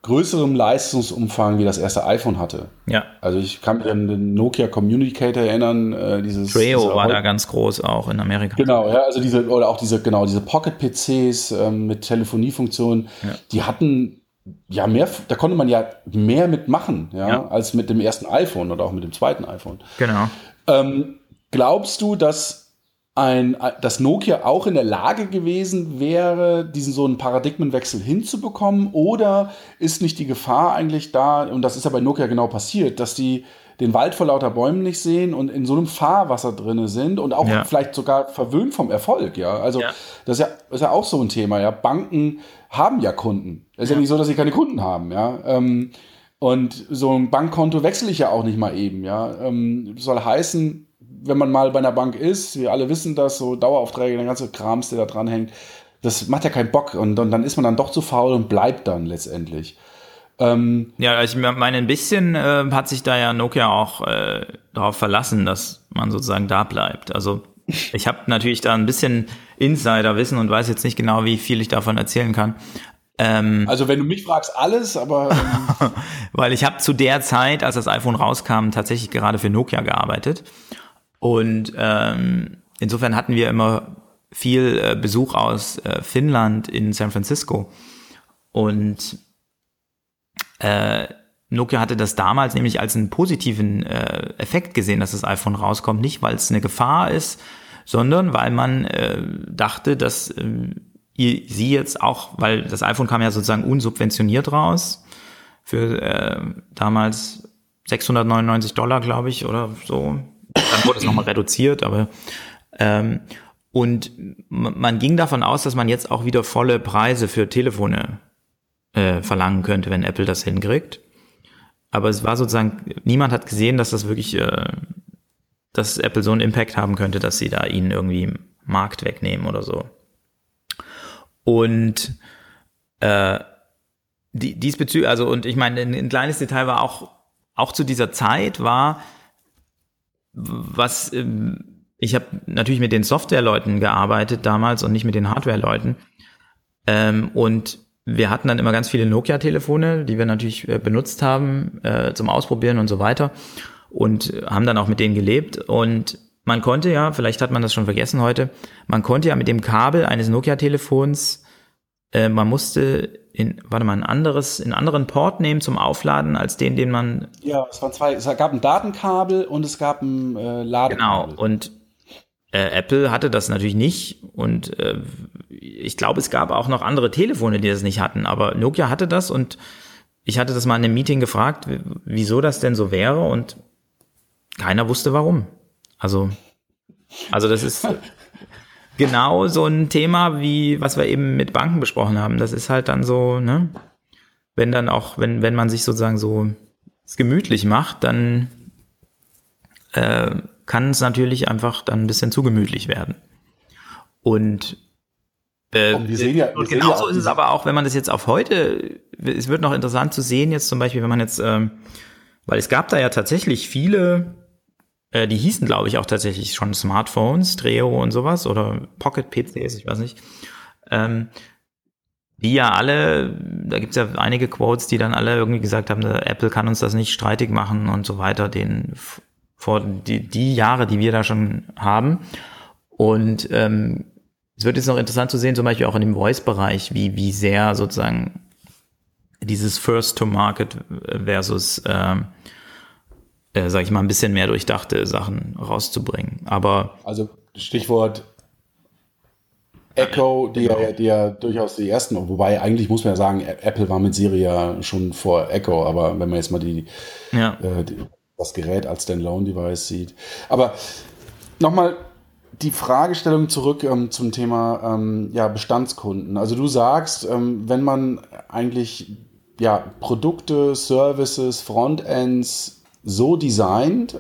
größerem Leistungsumfang, wie das erste iPhone hatte. Ja. Also ich kann mich an den Nokia Communicator erinnern. Äh, dieses, Treo war da ganz groß auch in Amerika. Genau, ja, also diese, oder auch diese, genau, diese Pocket-PCs ähm, mit Telefoniefunktionen, ja. die hatten ja, mehr, da konnte man ja mehr mitmachen, ja, ja, als mit dem ersten iPhone oder auch mit dem zweiten iPhone. Genau. Ähm, glaubst du, dass ein, dass Nokia auch in der Lage gewesen wäre, diesen so einen Paradigmenwechsel hinzubekommen? Oder ist nicht die Gefahr eigentlich da, und das ist ja bei Nokia genau passiert, dass die den Wald vor lauter Bäumen nicht sehen und in so einem Fahrwasser drinne sind und auch ja. vielleicht sogar verwöhnt vom Erfolg, ja. Also ja. Das, ist ja, das ist ja auch so ein Thema, ja. Banken haben ja Kunden. Es ist ja. ja nicht so, dass sie keine Kunden haben, ja. Ähm, und so ein Bankkonto wechsle ich ja auch nicht mal eben, ja. Ähm, soll heißen, wenn man mal bei einer Bank ist, wir alle wissen das, so Daueraufträge, der ganze Krams, der da dran hängt, das macht ja keinen Bock und, und dann ist man dann doch zu faul und bleibt dann letztendlich. Ähm, ja, ich meine, ein bisschen äh, hat sich da ja Nokia auch äh, darauf verlassen, dass man sozusagen da bleibt. Also ich habe natürlich da ein bisschen Insiderwissen und weiß jetzt nicht genau, wie viel ich davon erzählen kann. Ähm, also wenn du mich fragst, alles, aber ähm weil ich habe zu der Zeit, als das iPhone rauskam, tatsächlich gerade für Nokia gearbeitet und ähm, insofern hatten wir immer viel äh, Besuch aus äh, Finnland in San Francisco und äh, Nokia hatte das damals nämlich als einen positiven äh, Effekt gesehen, dass das iPhone rauskommt. Nicht, weil es eine Gefahr ist, sondern weil man äh, dachte, dass äh, ihr, sie jetzt auch, weil das iPhone kam ja sozusagen unsubventioniert raus für äh, damals 699 Dollar, glaube ich, oder so. Dann wurde es nochmal reduziert, aber ähm, und man ging davon aus, dass man jetzt auch wieder volle Preise für Telefone äh, verlangen könnte, wenn Apple das hinkriegt. Aber es war sozusagen, niemand hat gesehen, dass das wirklich, äh, dass Apple so einen Impact haben könnte, dass sie da ihnen irgendwie Markt wegnehmen oder so. Und äh, die, diesbezüglich, also und ich meine, ein, ein kleines Detail war auch, auch zu dieser Zeit war, was ähm, ich habe natürlich mit den Softwareleuten gearbeitet damals und nicht mit den Hardwareleuten. Ähm, und wir hatten dann immer ganz viele Nokia-Telefone, die wir natürlich äh, benutzt haben äh, zum Ausprobieren und so weiter und haben dann auch mit denen gelebt und man konnte ja, vielleicht hat man das schon vergessen heute, man konnte ja mit dem Kabel eines Nokia-Telefons, äh, man musste in, warte mal, ein anderes, einen anderen Port nehmen zum Aufladen als den, den man. Ja, es waren zwei, es gab ein Datenkabel und es gab ein äh, Ladekabel. Genau, und äh, Apple hatte das natürlich nicht und äh, ich glaube, es gab auch noch andere Telefone, die das nicht hatten, aber Nokia hatte das und ich hatte das mal in einem Meeting gefragt, wieso das denn so wäre und keiner wusste warum. Also, also das ist genau so ein Thema, wie was wir eben mit Banken besprochen haben. Das ist halt dann so, ne, wenn dann auch, wenn, wenn man sich sozusagen so gemütlich macht, dann äh, kann es natürlich einfach dann ein bisschen zu gemütlich werden. Und äh, und, ja, und genauso ja ist es aber auch, wenn man das jetzt auf heute, es wird noch interessant zu sehen, jetzt zum Beispiel, wenn man jetzt, ähm, weil es gab da ja tatsächlich viele, äh, die hießen, glaube ich, auch tatsächlich schon Smartphones, Treo und sowas, oder Pocket PCs, ich weiß nicht. Ähm, die ja alle, da gibt's ja einige Quotes, die dann alle irgendwie gesagt haben, Apple kann uns das nicht streitig machen und so weiter, den vor die, die Jahre, die wir da schon haben. Und ähm, es wird jetzt noch interessant zu sehen, zum Beispiel auch in dem Voice-Bereich, wie, wie sehr sozusagen dieses First-to-Market versus, äh, äh, sag ich mal, ein bisschen mehr durchdachte Sachen rauszubringen. Aber also Stichwort Echo, die, genau. ja, die ja durchaus die ersten, wobei eigentlich muss man ja sagen, Apple war mit Siri ja schon vor Echo, aber wenn man jetzt mal die, ja. äh, die das Gerät als Standalone-Device sieht. Aber nochmal die Fragestellung zurück ähm, zum Thema ähm, ja, Bestandskunden. Also du sagst, ähm, wenn man eigentlich ja, Produkte, Services, Frontends so designt,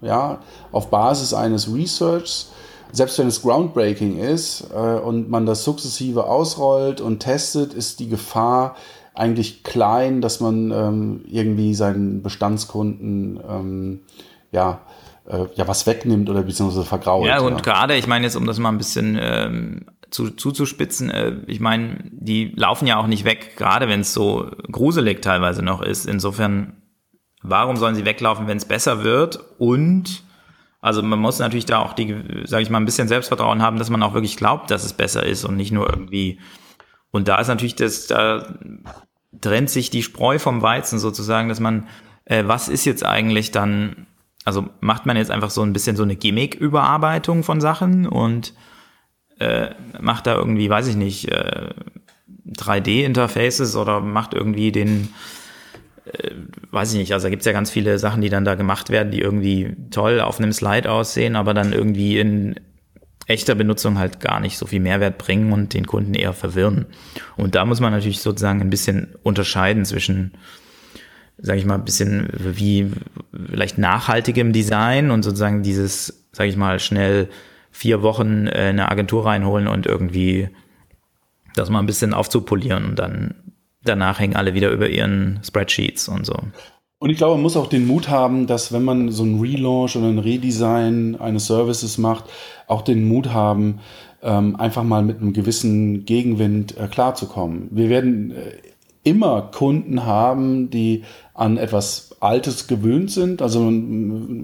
ja, auf Basis eines Researchs, selbst wenn es groundbreaking ist äh, und man das sukzessive ausrollt und testet, ist die Gefahr, eigentlich klein, dass man ähm, irgendwie seinen Bestandskunden ähm, ja, äh, ja was wegnimmt oder beziehungsweise vergrault. Ja, und ja. gerade, ich meine jetzt, um das mal ein bisschen ähm, zu, zuzuspitzen, äh, ich meine, die laufen ja auch nicht weg, gerade wenn es so gruselig teilweise noch ist. Insofern, warum sollen sie weglaufen, wenn es besser wird? Und also man muss natürlich da auch die, sage ich mal, ein bisschen Selbstvertrauen haben, dass man auch wirklich glaubt, dass es besser ist und nicht nur irgendwie und da ist natürlich das, da trennt sich die Spreu vom Weizen sozusagen, dass man, äh, was ist jetzt eigentlich dann, also macht man jetzt einfach so ein bisschen so eine Gimmick-Überarbeitung von Sachen und äh, macht da irgendwie, weiß ich nicht, äh, 3D-Interfaces oder macht irgendwie den, äh, weiß ich nicht, also da gibt's ja ganz viele Sachen, die dann da gemacht werden, die irgendwie toll auf einem Slide aussehen, aber dann irgendwie in echter Benutzung halt gar nicht so viel Mehrwert bringen und den Kunden eher verwirren. Und da muss man natürlich sozusagen ein bisschen unterscheiden zwischen, sage ich mal, ein bisschen wie vielleicht nachhaltigem Design und sozusagen dieses, sage ich mal, schnell vier Wochen äh, eine Agentur reinholen und irgendwie das mal ein bisschen aufzupolieren und dann danach hängen alle wieder über ihren Spreadsheets und so. Und ich glaube, man muss auch den Mut haben, dass wenn man so ein Relaunch oder ein Redesign eines Services macht, auch den Mut haben, ähm, einfach mal mit einem gewissen Gegenwind äh, klarzukommen. Wir werden äh, immer Kunden haben, die an etwas Altes gewöhnt sind. Also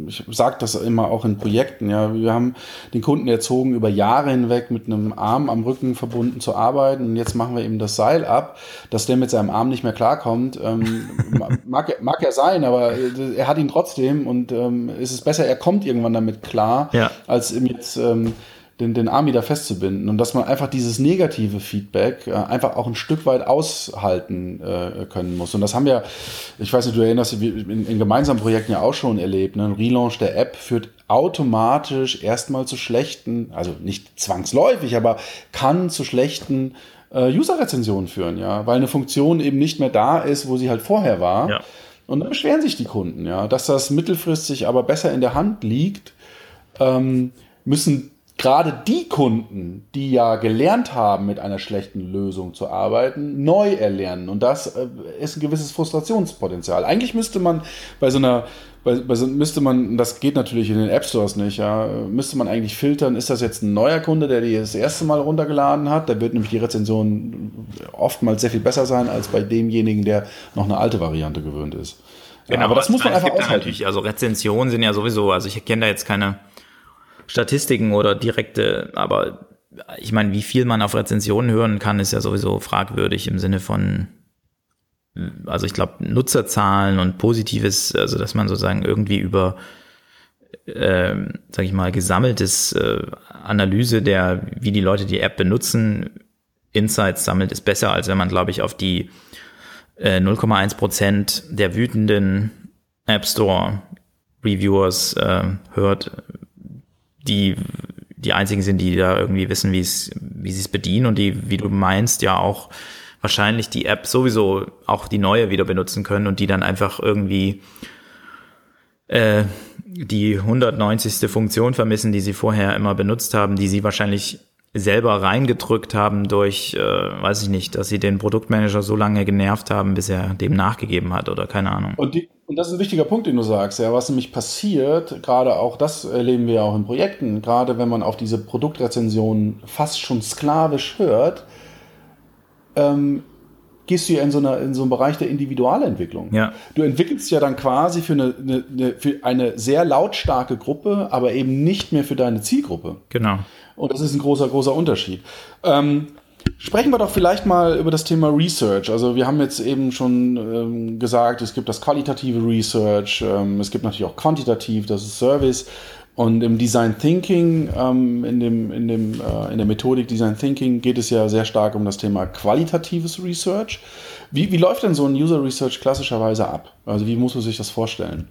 ich sage das immer auch in Projekten. Ja, wir haben den Kunden erzogen, über Jahre hinweg mit einem Arm am Rücken verbunden zu arbeiten. Und jetzt machen wir ihm das Seil ab, dass der mit seinem Arm nicht mehr klarkommt. Ähm, mag, mag ja sein, aber er hat ihn trotzdem und ähm, ist es besser, er kommt irgendwann damit klar, ja. als ihm jetzt ähm, den, den Arm wieder festzubinden und dass man einfach dieses negative Feedback äh, einfach auch ein Stück weit aushalten äh, können muss. Und das haben wir, ich weiß nicht, du erinnerst dich, in, in gemeinsamen Projekten ja auch schon erlebt. Ne? Ein Relaunch der App führt automatisch erstmal zu schlechten, also nicht zwangsläufig, aber kann zu schlechten äh, User-Rezensionen führen, ja, weil eine Funktion eben nicht mehr da ist, wo sie halt vorher war. Ja. Und dann beschweren sich die Kunden, ja, dass das mittelfristig aber besser in der Hand liegt, ähm, müssen gerade die Kunden, die ja gelernt haben, mit einer schlechten Lösung zu arbeiten, neu erlernen. Und das äh, ist ein gewisses Frustrationspotenzial. Eigentlich müsste man bei so einer, bei, bei so, müsste man, das geht natürlich in den App Stores nicht, ja, müsste man eigentlich filtern, ist das jetzt ein neuer Kunde, der die das erste Mal runtergeladen hat? Da wird nämlich die Rezension oftmals sehr viel besser sein als bei demjenigen, der noch eine alte Variante gewöhnt ist. Genau, ja, aber das muss man einfach aushalten. Natürlich, also Rezensionen sind ja sowieso, also ich kenne da jetzt keine Statistiken oder direkte, aber ich meine, wie viel man auf Rezensionen hören kann, ist ja sowieso fragwürdig im Sinne von, also ich glaube, Nutzerzahlen und Positives, also dass man sozusagen irgendwie über, äh, sag ich mal, gesammeltes äh, Analyse der, wie die Leute die App benutzen, Insights sammelt, ist besser, als wenn man, glaube ich, auf die äh, 0,1 Prozent der wütenden App Store Reviewers äh, hört, die die einzigen sind, die da irgendwie wissen, wie es, wie sie es bedienen und die, wie du meinst, ja auch wahrscheinlich die App sowieso auch die neue wieder benutzen können und die dann einfach irgendwie äh, die 190. Funktion vermissen, die sie vorher immer benutzt haben, die sie wahrscheinlich selber reingedrückt haben durch, äh, weiß ich nicht, dass sie den Produktmanager so lange genervt haben, bis er dem nachgegeben hat oder keine Ahnung. Und, die, und das ist ein wichtiger Punkt, den du sagst, ja, was nämlich passiert, gerade auch das erleben wir auch in Projekten, gerade wenn man auf diese Produktrezensionen fast schon sklavisch hört, ähm, gehst du ja in so, einer, in so einen Bereich der Individualentwicklung. Ja. Du entwickelst ja dann quasi für eine, eine, für eine sehr lautstarke Gruppe, aber eben nicht mehr für deine Zielgruppe. Genau. Und das ist ein großer, großer Unterschied. Ähm, sprechen wir doch vielleicht mal über das Thema Research. Also wir haben jetzt eben schon ähm, gesagt, es gibt das qualitative Research, ähm, es gibt natürlich auch quantitativ, das ist Service. Und im Design Thinking, ähm, in, dem, in, dem, äh, in der Methodik Design Thinking geht es ja sehr stark um das Thema qualitatives Research. Wie, wie läuft denn so ein User Research klassischerweise ab? Also wie muss man sich das vorstellen?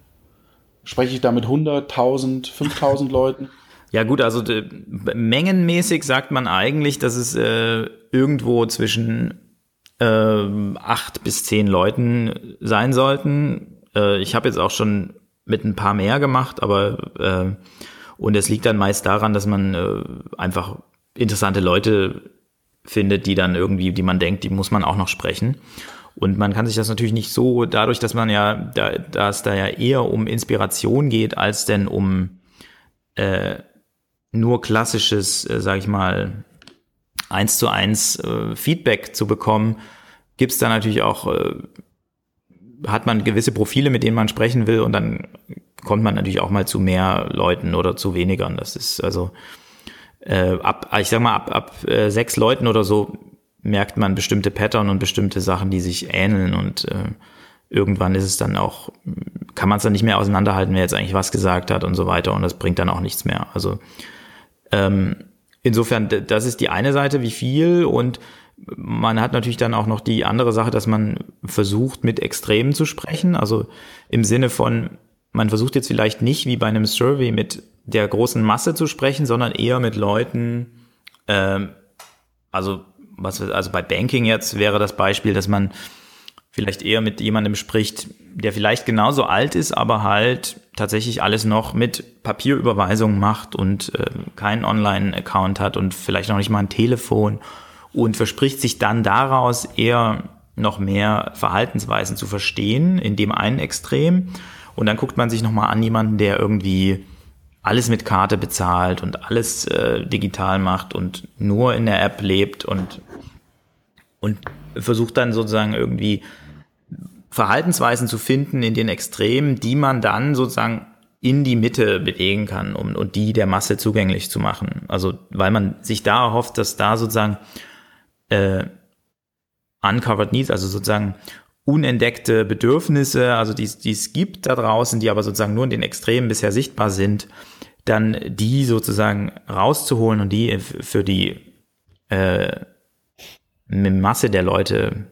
Spreche ich da mit 100, 1000, 5000 Leuten? Ja gut, also mengenmäßig sagt man eigentlich, dass es äh, irgendwo zwischen äh, acht bis zehn Leuten sein sollten. Äh, ich habe jetzt auch schon mit ein paar mehr gemacht, aber äh, und es liegt dann meist daran, dass man äh, einfach interessante Leute findet, die dann irgendwie, die man denkt, die muss man auch noch sprechen. Und man kann sich das natürlich nicht so, dadurch, dass man ja, da, dass da ja eher um Inspiration geht, als denn um äh, nur klassisches, äh, sage ich mal, eins zu eins äh, Feedback zu bekommen, gibt es da natürlich auch, äh, hat man gewisse Profile, mit denen man sprechen will und dann kommt man natürlich auch mal zu mehr Leuten oder zu weniger. Und das ist also äh, ab, ich sag mal, ab, ab äh, sechs Leuten oder so merkt man bestimmte Pattern und bestimmte Sachen, die sich ähneln und äh, irgendwann ist es dann auch, kann man es dann nicht mehr auseinanderhalten, wer jetzt eigentlich was gesagt hat und so weiter und das bringt dann auch nichts mehr. Also ähm, insofern, das ist die eine Seite, wie viel und man hat natürlich dann auch noch die andere Sache, dass man versucht, mit Extremen zu sprechen. Also im Sinne von, man versucht jetzt vielleicht nicht wie bei einem Survey mit der großen Masse zu sprechen, sondern eher mit Leuten, ähm, also was, also bei Banking jetzt wäre das Beispiel, dass man vielleicht eher mit jemandem spricht, der vielleicht genauso alt ist, aber halt tatsächlich alles noch mit Papierüberweisungen macht und äh, keinen Online-Account hat und vielleicht noch nicht mal ein Telefon und verspricht sich dann daraus eher noch mehr Verhaltensweisen zu verstehen in dem einen Extrem. Und dann guckt man sich nochmal an jemanden, der irgendwie alles mit Karte bezahlt und alles äh, digital macht und nur in der App lebt und, und versucht dann sozusagen irgendwie Verhaltensweisen zu finden in den Extremen, die man dann sozusagen in die Mitte bewegen kann, um und die der Masse zugänglich zu machen. Also weil man sich da erhofft, dass da sozusagen äh, uncovered needs, also sozusagen unentdeckte Bedürfnisse, also die, die es gibt da draußen, die aber sozusagen nur in den Extremen bisher sichtbar sind, dann die sozusagen rauszuholen und die für die äh, Masse der Leute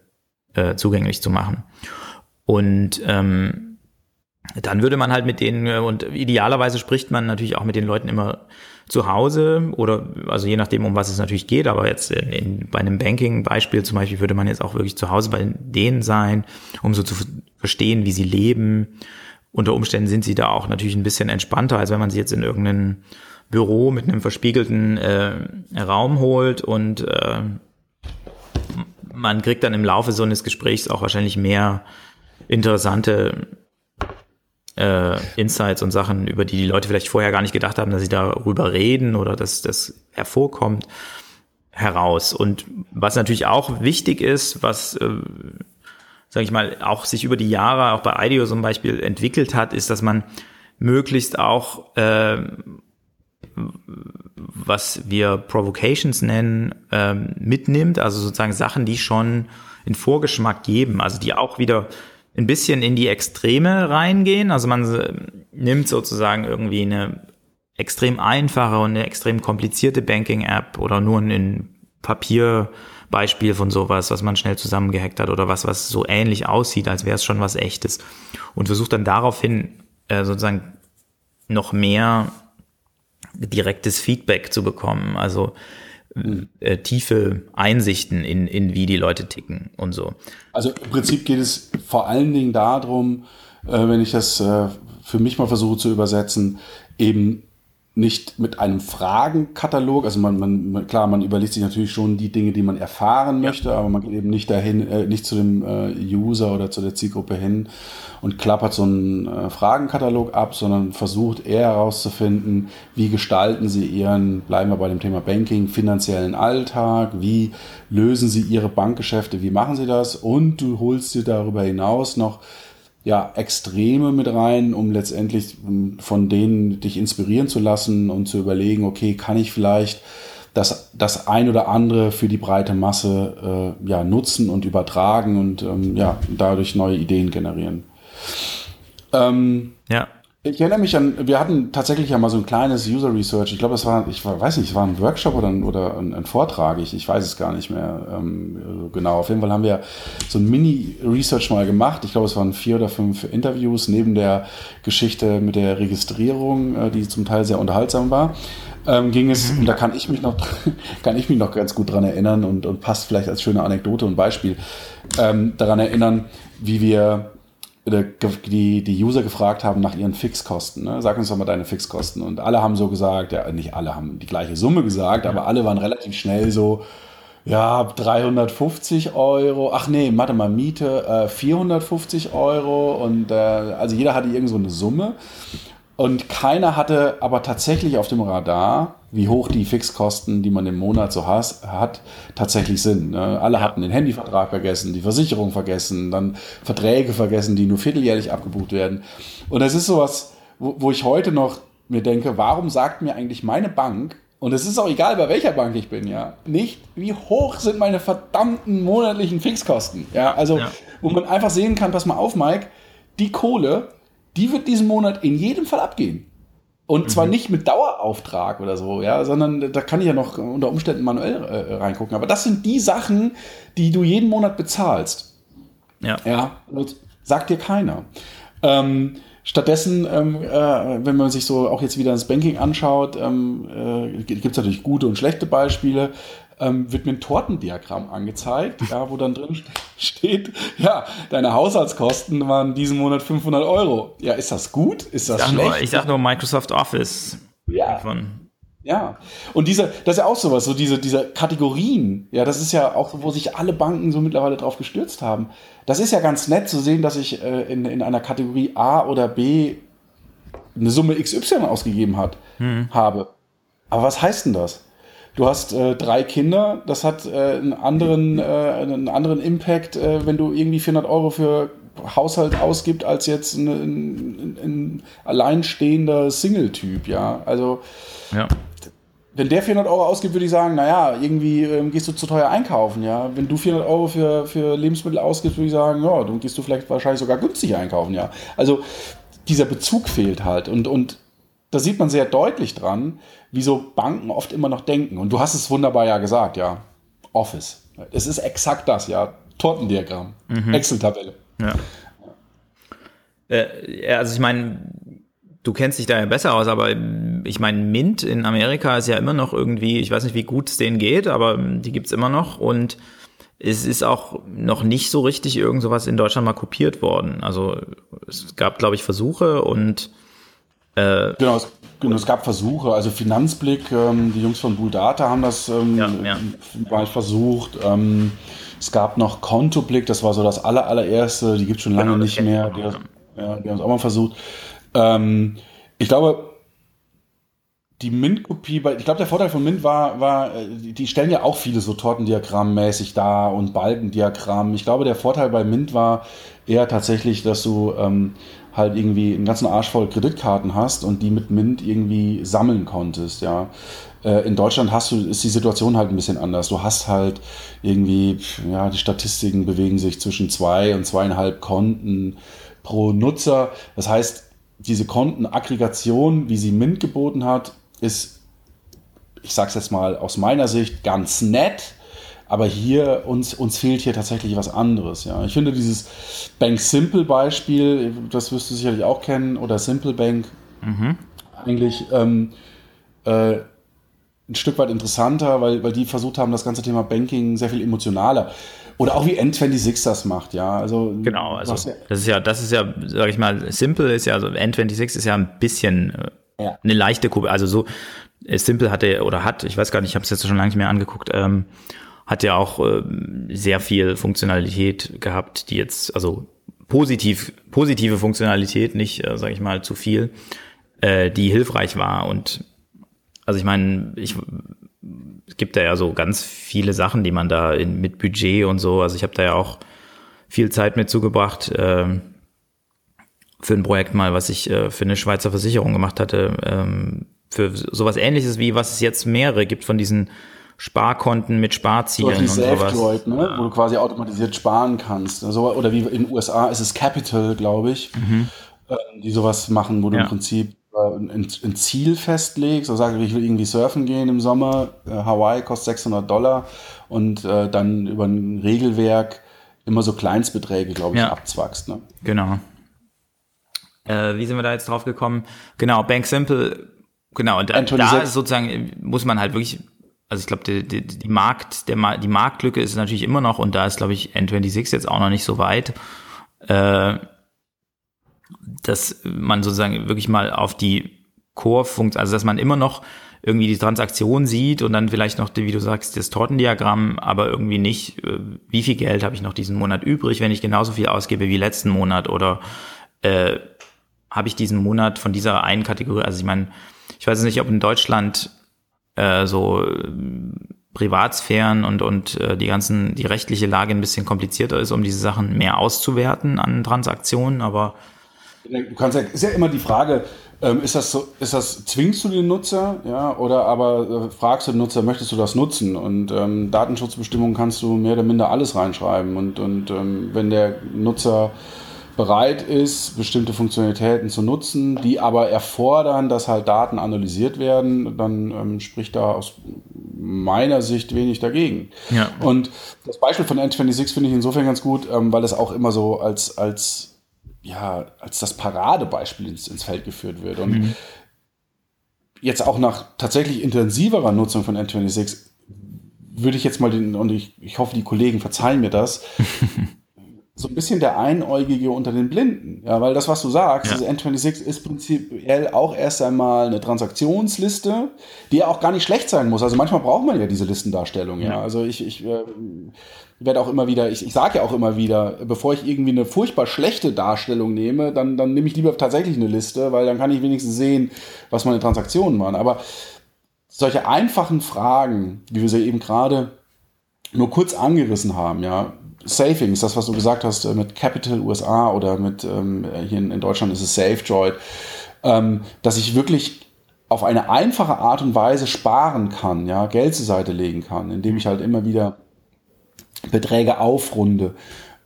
äh, zugänglich zu machen. Und ähm, dann würde man halt mit denen, äh, und idealerweise spricht man natürlich auch mit den Leuten immer zu Hause oder also je nachdem, um was es natürlich geht, aber jetzt in, in, bei einem Banking-Beispiel zum Beispiel würde man jetzt auch wirklich zu Hause bei denen sein, um so zu verstehen, wie sie leben. Unter Umständen sind sie da auch natürlich ein bisschen entspannter, als wenn man sie jetzt in irgendeinen Büro mit einem verspiegelten äh, Raum holt und äh, man kriegt dann im Laufe so eines Gesprächs auch wahrscheinlich mehr interessante äh, Insights und Sachen, über die die Leute vielleicht vorher gar nicht gedacht haben, dass sie darüber reden oder dass das hervorkommt, heraus. Und was natürlich auch wichtig ist, was, äh, sage ich mal, auch sich über die Jahre, auch bei IDEO zum Beispiel entwickelt hat, ist, dass man möglichst auch äh, was wir Provocations nennen, ähm, mitnimmt, also sozusagen Sachen, die schon in Vorgeschmack geben, also die auch wieder ein bisschen in die Extreme reingehen. Also man äh, nimmt sozusagen irgendwie eine extrem einfache und eine extrem komplizierte Banking-App oder nur ein Papierbeispiel von sowas, was man schnell zusammengehackt hat oder was, was so ähnlich aussieht, als wäre es schon was echtes und versucht dann daraufhin äh, sozusagen noch mehr direktes Feedback zu bekommen. Also. Äh, tiefe Einsichten in, in wie die Leute ticken und so. Also im Prinzip geht es vor allen Dingen darum, äh, wenn ich das äh, für mich mal versuche zu übersetzen, eben nicht mit einem Fragenkatalog, also man, man, klar, man überlegt sich natürlich schon die Dinge, die man erfahren möchte, ja. aber man geht eben nicht dahin, äh, nicht zu dem äh, User oder zu der Zielgruppe hin und klappert so einen äh, Fragenkatalog ab, sondern versucht eher herauszufinden, wie gestalten sie ihren, bleiben wir bei dem Thema Banking, finanziellen Alltag, wie lösen sie ihre Bankgeschäfte, wie machen sie das und du holst dir darüber hinaus noch ja, Extreme mit rein, um letztendlich von denen dich inspirieren zu lassen und zu überlegen, okay, kann ich vielleicht das, das ein oder andere für die breite Masse äh, ja, nutzen und übertragen und ähm, ja, dadurch neue Ideen generieren. Ähm, ja. Ich erinnere mich an, wir hatten tatsächlich ja mal so ein kleines User Research. Ich glaube, es war, ich weiß nicht, es war ein Workshop oder ein, oder ein, ein Vortrag. Ich, ich weiß es gar nicht mehr ähm, genau. Auf jeden Fall haben wir so ein Mini-Research mal gemacht. Ich glaube, es waren vier oder fünf Interviews neben der Geschichte mit der Registrierung, äh, die zum Teil sehr unterhaltsam war. Ähm, ging es, mhm. und da kann ich mich noch, kann ich mich noch ganz gut dran erinnern und, und passt vielleicht als schöne Anekdote und Beispiel ähm, daran erinnern, wie wir die, die User gefragt haben nach ihren Fixkosten. Ne? Sag uns doch mal deine Fixkosten. Und alle haben so gesagt, ja, nicht alle haben die gleiche Summe gesagt, aber alle waren relativ schnell so, ja, 350 Euro, ach nee, warte mal, Miete, äh, 450 Euro und äh, also jeder hatte irgend so eine Summe. Und keiner hatte aber tatsächlich auf dem Radar, wie hoch die Fixkosten, die man im Monat so has, hat, tatsächlich sind. Ne? Alle hatten den Handyvertrag vergessen, die Versicherung vergessen, dann Verträge vergessen, die nur vierteljährlich abgebucht werden. Und das ist sowas, wo, wo ich heute noch mir denke, warum sagt mir eigentlich meine Bank, und es ist auch egal, bei welcher Bank ich bin, ja, nicht, wie hoch sind meine verdammten monatlichen Fixkosten. Ja, also, ja. wo man einfach sehen kann, pass mal auf, Mike, die Kohle, die wird diesen Monat in jedem Fall abgehen. Und zwar mhm. nicht mit Dauerauftrag oder so, ja, sondern da kann ich ja noch unter Umständen manuell äh, reingucken. Aber das sind die Sachen, die du jeden Monat bezahlst. Ja. Ja, sagt dir keiner. Ähm, stattdessen, ähm, äh, wenn man sich so auch jetzt wieder das Banking anschaut, ähm, äh, gibt es natürlich gute und schlechte Beispiele ähm, wird mir ein Tortendiagramm angezeigt, ja, wo dann drin steht, ja, deine Haushaltskosten waren diesen Monat 500 Euro. Ja, ist das gut? Ist das ich schlecht? Nur, ich sag nur Microsoft Office. Ja. Davon. Ja, und diese, das ist ja auch sowas, so diese, diese Kategorien, ja, das ist ja auch, wo sich alle Banken so mittlerweile drauf gestürzt haben. Das ist ja ganz nett zu sehen, dass ich äh, in, in einer Kategorie A oder B eine Summe XY ausgegeben hat, hm. habe. Aber was heißt denn das? Du hast äh, drei Kinder, das hat äh, einen, anderen, äh, einen anderen Impact, äh, wenn du irgendwie 400 Euro für Haushalt ausgibst, als jetzt ein, ein, ein alleinstehender Single-Typ, ja. Also, ja. wenn der 400 Euro ausgibt, würde ich sagen, naja, irgendwie ähm, gehst du zu teuer einkaufen, ja. Wenn du 400 Euro für, für Lebensmittel ausgibst, würde ich sagen, ja, dann gehst du vielleicht wahrscheinlich sogar günstig einkaufen, ja. Also, dieser Bezug fehlt halt und, und da sieht man sehr deutlich dran, wieso Banken oft immer noch denken. Und du hast es wunderbar ja gesagt, ja. Office. Es ist exakt das, ja. Tortendiagramm. Mhm. Excel-Tabelle. Ja. Äh, also ich meine, du kennst dich da ja besser aus, aber ich meine, Mint in Amerika ist ja immer noch irgendwie, ich weiß nicht, wie gut es denen geht, aber die gibt es immer noch und es ist auch noch nicht so richtig irgend sowas in Deutschland mal kopiert worden. Also es gab, glaube ich, Versuche und äh, genau, es Genau, es gab Versuche, also Finanzblick, ähm, die Jungs von Bulldata haben das ähm, ja, ja. mal versucht. Ähm, es gab noch Kontoblick, das war so das aller, allererste, die gibt es schon lange genau, nicht mehr. Die, ja, die haben es auch mal versucht. Ähm, ich glaube, die Mint-Kopie, ich glaube, der Vorteil von Mint war, war, äh, die stellen ja auch viele so Tortendiagramm-mäßig da und Balkendiagramm. Ich glaube, der Vorteil bei Mint war eher tatsächlich, dass du ähm, halt irgendwie einen ganzen Arsch voll Kreditkarten hast und die mit Mint irgendwie sammeln konntest, ja. Äh, in Deutschland hast du, ist die Situation halt ein bisschen anders. Du hast halt irgendwie, ja, die Statistiken bewegen sich zwischen zwei und zweieinhalb Konten pro Nutzer. Das heißt, diese Kontenaggregation, wie sie Mint geboten hat, ist, ich sag's jetzt mal aus meiner Sicht, ganz nett. Aber hier, uns, uns fehlt hier tatsächlich was anderes. Ja. Ich finde dieses Bank Simple Beispiel, das wirst du sicherlich auch kennen, oder Simple Bank, mhm. eigentlich ähm, äh, ein Stück weit interessanter, weil, weil die versucht haben, das ganze Thema Banking sehr viel emotionaler. Oder auch wie N26 das macht, ja. Also, genau, also das ist ja, das ist ja, sag ich mal, Simple ist ja, also N26 ist ja ein bisschen äh, ja. eine leichte Kurve. Also so, äh, Simple hatte oder hat, ich weiß gar nicht, ich habe es jetzt schon lange nicht mehr angeguckt, ähm, hat ja auch äh, sehr viel Funktionalität gehabt, die jetzt, also positiv, positive Funktionalität, nicht, äh, sage ich mal, zu viel, äh, die hilfreich war. Und also ich meine, ich es gibt da ja so ganz viele Sachen, die man da in, mit Budget und so, also ich habe da ja auch viel Zeit mit zugebracht äh, für ein Projekt mal, was ich äh, für eine Schweizer Versicherung gemacht hatte, ähm, für sowas ähnliches wie was es jetzt mehrere gibt von diesen Sparkonten mit Sparzielen und sowas. Droid, ne? Ja. wo du quasi automatisiert sparen kannst. Also, oder wie in den USA ist es Capital, glaube ich, mhm. äh, die sowas machen, wo du ja. im Prinzip äh, ein, ein, Ziel festlegst, also sagst, ich will irgendwie surfen gehen im Sommer, äh, Hawaii kostet 600 Dollar und äh, dann über ein Regelwerk immer so Kleinstbeträge, glaube ich, ja. abzwackst. Ne? Genau. Äh, wie sind wir da jetzt drauf gekommen? Genau, Bank Simple, genau, und da, da sozusagen muss man halt wirklich also ich glaube, die, die, die, Markt, der, die Marktlücke ist natürlich immer noch, und da ist, glaube ich, N26 jetzt auch noch nicht so weit, äh, dass man sozusagen wirklich mal auf die Core-Funktion, also dass man immer noch irgendwie die Transaktion sieht und dann vielleicht noch, wie du sagst, das Tortendiagramm, aber irgendwie nicht, äh, wie viel Geld habe ich noch diesen Monat übrig, wenn ich genauso viel ausgebe wie letzten Monat oder äh, habe ich diesen Monat von dieser einen Kategorie, also ich meine, ich weiß nicht, ob in Deutschland äh, so äh, Privatsphären und, und äh, die ganzen, die rechtliche Lage ein bisschen komplizierter ist, um diese Sachen mehr auszuwerten an Transaktionen, aber Du kannst ja, ist ja immer die Frage, ähm, ist das so, ist das, zwingst du den Nutzer, ja, oder aber äh, fragst du den Nutzer, möchtest du das nutzen? Und ähm, Datenschutzbestimmungen kannst du mehr oder minder alles reinschreiben. Und, und ähm, wenn der Nutzer bereit ist, bestimmte Funktionalitäten zu nutzen, die aber erfordern, dass halt Daten analysiert werden, dann ähm, spricht da aus meiner Sicht wenig dagegen. Ja. Und das Beispiel von N26 finde ich insofern ganz gut, ähm, weil es auch immer so als, als, ja, als das Paradebeispiel ins, ins Feld geführt wird. Und mhm. jetzt auch nach tatsächlich intensiverer Nutzung von N26 würde ich jetzt mal den, und ich, ich hoffe, die Kollegen verzeihen mir das, so ein bisschen der Einäugige unter den Blinden. Ja, weil das, was du sagst, ja. also N26 ist prinzipiell auch erst einmal eine Transaktionsliste, die ja auch gar nicht schlecht sein muss. Also manchmal braucht man ja diese Listendarstellung. Ja, ja. also ich, ich äh, werde auch immer wieder, ich, ich sage ja auch immer wieder, bevor ich irgendwie eine furchtbar schlechte Darstellung nehme, dann, dann nehme ich lieber tatsächlich eine Liste, weil dann kann ich wenigstens sehen, was meine Transaktionen waren. Aber solche einfachen Fragen, wie wir sie eben gerade nur kurz angerissen haben, ja, Savings, das, was du gesagt hast äh, mit Capital USA oder mit ähm, hier in, in, Deutschland ist es SafeDroid, ähm, dass ich wirklich auf eine einfache Art und Weise sparen kann, ja, Geld zur Seite legen kann, indem ich halt immer wieder Beträge aufrunde.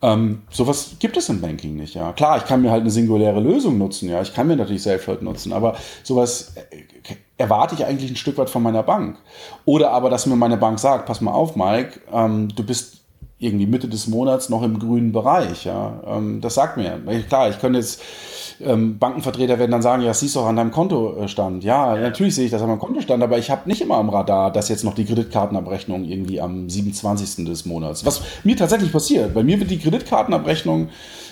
Ähm, sowas gibt es im Banking nicht, ja. Klar, ich kann mir halt eine singuläre Lösung nutzen, ja. Ich kann mir natürlich SafeDroid nutzen, aber sowas äh, erwarte ich eigentlich ein Stück weit von meiner Bank. Oder aber, dass mir meine Bank sagt, pass mal auf, Mike, ähm, du bist irgendwie Mitte des Monats noch im grünen Bereich. Ja, ähm, das sagt mir. Klar, ich könnte jetzt ähm, Bankenvertreter werden dann sagen, ja, das siehst du auch an deinem Kontostand. Ja, natürlich sehe ich das an meinem Kontostand, aber ich habe nicht immer am Radar, dass jetzt noch die Kreditkartenabrechnung irgendwie am 27. des Monats. Was mir tatsächlich passiert. Bei mir wird die Kreditkartenabrechnung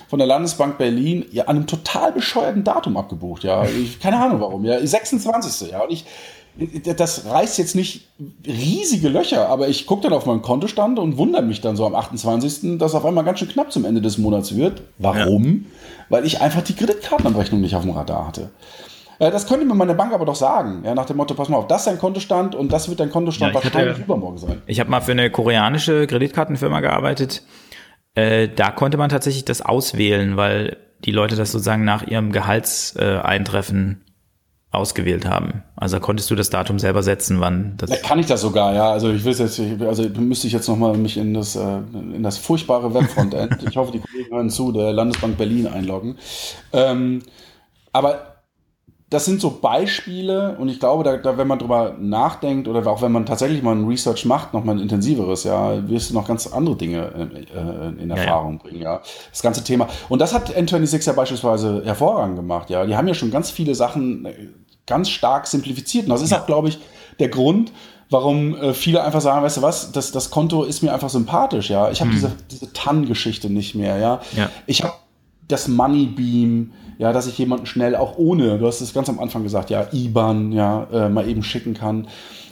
von der Landesbank Berlin ja an einem total bescheuerten Datum abgebucht. Ja, ich, keine Ahnung warum. Ja, 26. Ja, und ich das reißt jetzt nicht riesige Löcher, aber ich gucke dann auf meinen Kontostand und wundere mich dann so am 28., dass auf einmal ganz schön knapp zum Ende des Monats wird. Warum? Ja. Weil ich einfach die Kreditkartenabrechnung nicht auf dem Radar hatte. Äh, das könnte mir meine Bank aber doch sagen. Ja, nach dem Motto, pass mal auf, das ist dein Kontostand und das wird dein Kontostand ja, wahrscheinlich hatte, übermorgen sein. Ich habe mal für eine koreanische Kreditkartenfirma gearbeitet. Äh, da konnte man tatsächlich das auswählen, weil die Leute das sozusagen nach ihrem Gehaltseintreffen ausgewählt haben. Also konntest du das Datum selber setzen, wann das. Ja, kann ich das sogar, ja. Also ich will jetzt, also müsste ich jetzt nochmal mich in das, äh, in das furchtbare Webfrontend, ich hoffe, die Kollegen hören zu, der Landesbank Berlin einloggen. Ähm, aber das sind so Beispiele und ich glaube, da, da, wenn man drüber nachdenkt oder auch wenn man tatsächlich mal ein Research macht, noch mal ein intensiveres, ja, wirst du noch ganz andere Dinge äh, in Erfahrung ja, ja. bringen, ja. Das ganze Thema. Und das hat N26 ja beispielsweise hervorragend gemacht, ja. Die haben ja schon ganz viele Sachen äh, ganz stark simplifiziert. Und das ist ja. auch, glaube ich, der Grund, warum äh, viele einfach sagen, weißt du was, das, das Konto ist mir einfach sympathisch, ja. Ich habe hm. diese, diese TAN-Geschichte nicht mehr, ja. ja. Ich habe das Moneybeam, ja, dass ich jemanden schnell auch ohne, du hast es ganz am Anfang gesagt, ja, IBAN, ja, äh, mal eben schicken kann.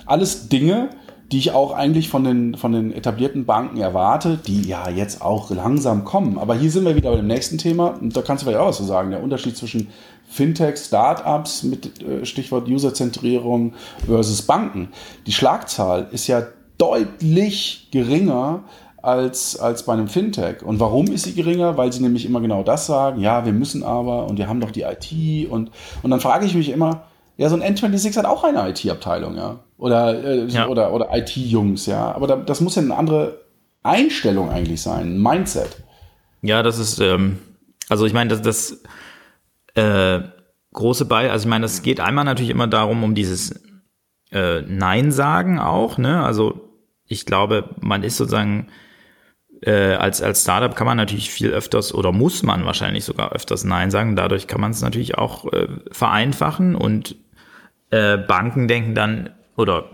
Alles Dinge, die ich auch eigentlich von den, von den etablierten Banken erwarte, die ja jetzt auch langsam kommen. Aber hier sind wir wieder bei dem nächsten Thema und da kannst du vielleicht auch was zu sagen. Der Unterschied zwischen Fintech, Startups mit äh, Stichwort Userzentrierung versus Banken. Die Schlagzahl ist ja deutlich geringer als, als bei einem Fintech. Und warum ist sie geringer? Weil sie nämlich immer genau das sagen, ja, wir müssen aber und wir haben doch die IT und, und dann frage ich mich immer, ja, so ein N26 hat auch eine IT-Abteilung, ja. Oder, äh, ja. oder, oder IT-Jungs, ja. Aber da, das muss ja eine andere Einstellung eigentlich sein, ein Mindset. Ja, das ist, ähm, also ich meine, das, das äh, große Bei, also ich meine, es geht einmal natürlich immer darum, um dieses äh, Nein sagen auch, ne? Also ich glaube, man ist sozusagen äh, als, als Startup kann man natürlich viel öfters oder muss man wahrscheinlich sogar öfters Nein sagen. Dadurch kann man es natürlich auch äh, vereinfachen und äh, Banken denken dann, oder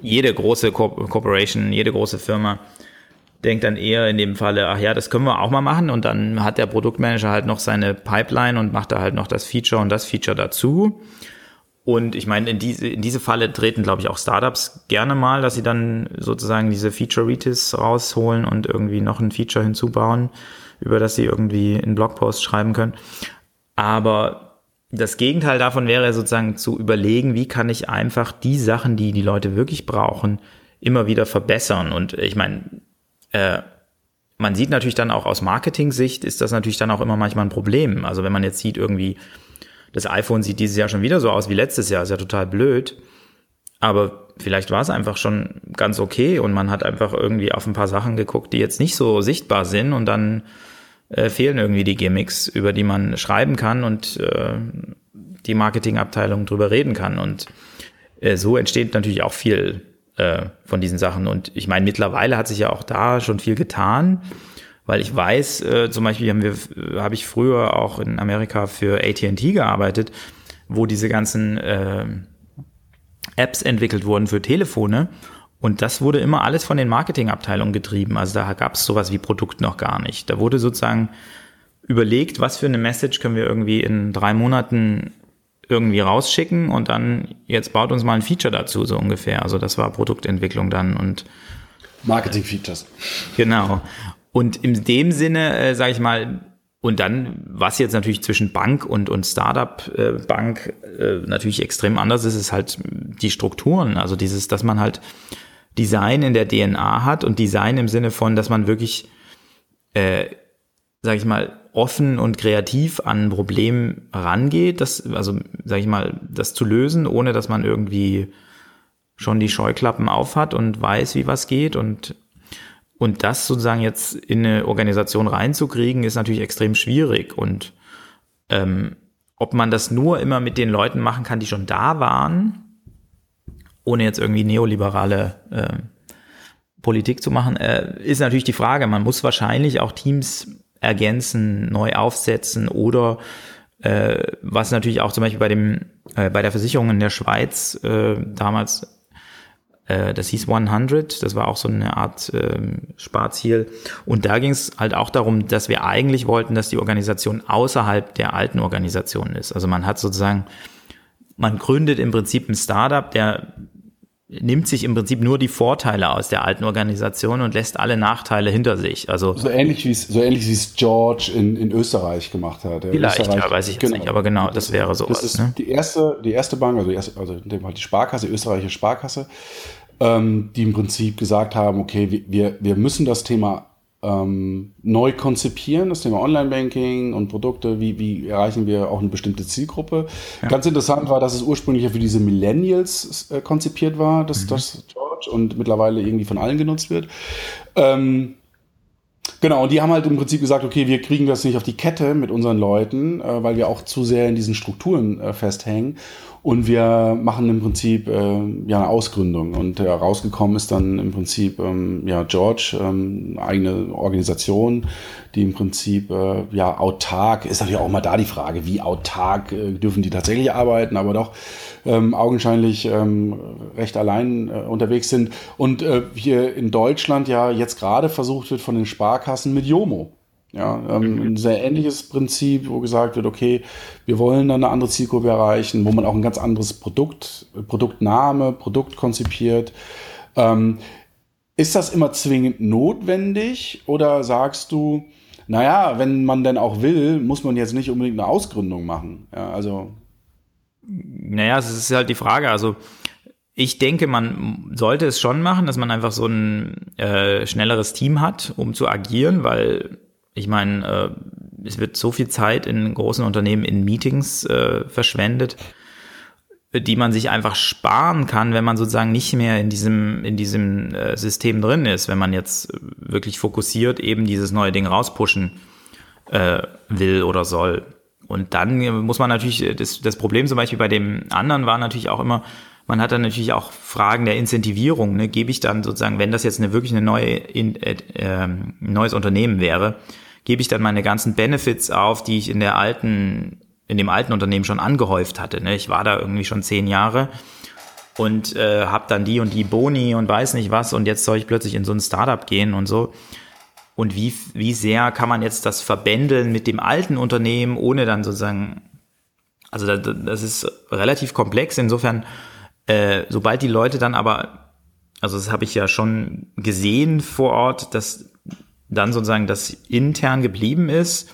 jede große Co Corporation, jede große Firma denkt dann eher in dem Falle, ach ja, das können wir auch mal machen und dann hat der Produktmanager halt noch seine Pipeline und macht da halt noch das Feature und das Feature dazu. Und ich meine, in diese, in diese Falle treten, glaube ich, auch Startups gerne mal, dass sie dann sozusagen diese Feature-Retis rausholen und irgendwie noch ein Feature hinzubauen, über das sie irgendwie einen Blogpost schreiben können. Aber das Gegenteil davon wäre sozusagen zu überlegen, wie kann ich einfach die Sachen, die die Leute wirklich brauchen, immer wieder verbessern. Und ich meine, äh, man sieht natürlich dann auch aus Marketing-Sicht ist das natürlich dann auch immer manchmal ein Problem. Also wenn man jetzt sieht irgendwie, das iPhone sieht dieses Jahr schon wieder so aus wie letztes Jahr, ist ja total blöd. Aber vielleicht war es einfach schon ganz okay und man hat einfach irgendwie auf ein paar Sachen geguckt, die jetzt nicht so sichtbar sind und dann äh, fehlen irgendwie die Gimmicks, über die man schreiben kann und äh, die Marketingabteilung drüber reden kann. Und äh, so entsteht natürlich auch viel äh, von diesen Sachen. Und ich meine, mittlerweile hat sich ja auch da schon viel getan weil ich weiß, äh, zum Beispiel haben wir, äh, habe ich früher auch in Amerika für AT&T gearbeitet, wo diese ganzen äh, Apps entwickelt wurden für Telefone. Und das wurde immer alles von den Marketingabteilungen getrieben. Also da gab es sowas wie Produkt noch gar nicht. Da wurde sozusagen überlegt, was für eine Message können wir irgendwie in drei Monaten irgendwie rausschicken und dann jetzt baut uns mal ein Feature dazu, so ungefähr. Also das war Produktentwicklung dann und Marketing-Features. Genau. Und in dem Sinne, äh, sage ich mal, und dann, was jetzt natürlich zwischen Bank und, und Startup-Bank äh, äh, natürlich extrem anders ist, ist halt die Strukturen. Also dieses, dass man halt Design in der DNA hat und Design im Sinne von, dass man wirklich, äh, sage ich mal, offen und kreativ an ein Problem rangeht, das, also sage ich mal, das zu lösen, ohne dass man irgendwie schon die Scheuklappen aufhat und weiß, wie was geht und und das sozusagen jetzt in eine Organisation reinzukriegen, ist natürlich extrem schwierig. Und ähm, ob man das nur immer mit den Leuten machen kann, die schon da waren, ohne jetzt irgendwie neoliberale äh, Politik zu machen, äh, ist natürlich die Frage. Man muss wahrscheinlich auch Teams ergänzen, neu aufsetzen oder äh, was natürlich auch zum Beispiel bei dem äh, bei der Versicherung in der Schweiz äh, damals äh, das hieß 100, das war auch so eine Art äh, Sparziel. Und da ging es halt auch darum, dass wir eigentlich wollten, dass die Organisation außerhalb der alten Organisation ist. Also man hat sozusagen, man gründet im Prinzip ein Startup, der nimmt sich im Prinzip nur die Vorteile aus der alten Organisation und lässt alle Nachteile hinter sich. Also so ähnlich wie es so ähnlich wie es George in, in Österreich gemacht hat. Vielleicht, Österreich, ja, weiß ich genau, nicht, aber genau, das wäre so. Das ist ne? die erste die erste Bank, also die, erste, also die Sparkasse, die österreichische Sparkasse, ähm, die im Prinzip gesagt haben, okay, wir wir müssen das Thema ähm, neu konzipieren, das Thema Online-Banking und Produkte, wie, wie erreichen wir auch eine bestimmte Zielgruppe. Ja. Ganz interessant war, dass es ursprünglich ja für diese Millennials äh, konzipiert war, das, mhm. das George, und mittlerweile irgendwie von allen genutzt wird. Ähm, Genau, und die haben halt im Prinzip gesagt, okay, wir kriegen das nicht auf die Kette mit unseren Leuten, äh, weil wir auch zu sehr in diesen Strukturen äh, festhängen. Und wir machen im Prinzip äh, ja eine Ausgründung. Und äh, rausgekommen ist dann im Prinzip ähm, ja George, ähm, eigene Organisation, die im Prinzip äh, ja autark, ist natürlich auch mal da die Frage, wie autark äh, dürfen die tatsächlich arbeiten, aber doch ähm, augenscheinlich ähm, recht allein äh, unterwegs sind. Und äh, hier in Deutschland ja jetzt gerade versucht wird von den Sparkassen mit Jomo ja, ähm, ein sehr ähnliches Prinzip, wo gesagt wird, okay, wir wollen dann eine andere Zielgruppe erreichen, wo man auch ein ganz anderes Produkt, Produktname, Produkt konzipiert. Ähm, ist das immer zwingend notwendig oder sagst du, naja, wenn man denn auch will, muss man jetzt nicht unbedingt eine Ausgründung machen? Ja, also. Naja, es ist halt die Frage, also ich denke, man sollte es schon machen, dass man einfach so ein äh, schnelleres Team hat, um zu agieren, weil ich meine, äh, es wird so viel Zeit in großen Unternehmen in Meetings äh, verschwendet, die man sich einfach sparen kann, wenn man sozusagen nicht mehr in diesem, in diesem äh, System drin ist, wenn man jetzt wirklich fokussiert eben dieses neue Ding rauspushen äh, will oder soll. Und dann muss man natürlich, das, das Problem zum Beispiel bei dem anderen war natürlich auch immer, man hat dann natürlich auch Fragen der Incentivierung. Ne? Gebe ich dann sozusagen, wenn das jetzt eine wirklich eine neue, in, äh, äh, neues Unternehmen wäre, gebe ich dann meine ganzen Benefits auf, die ich in der alten, in dem alten Unternehmen schon angehäuft hatte. Ne? Ich war da irgendwie schon zehn Jahre und äh, habe dann die und die Boni und weiß nicht was und jetzt soll ich plötzlich in so ein Startup gehen und so. Und wie, wie sehr kann man jetzt das verbändeln mit dem alten Unternehmen, ohne dann sozusagen, also das, das ist relativ komplex. Insofern, äh, sobald die Leute dann aber, also das habe ich ja schon gesehen vor Ort, dass dann sozusagen das intern geblieben ist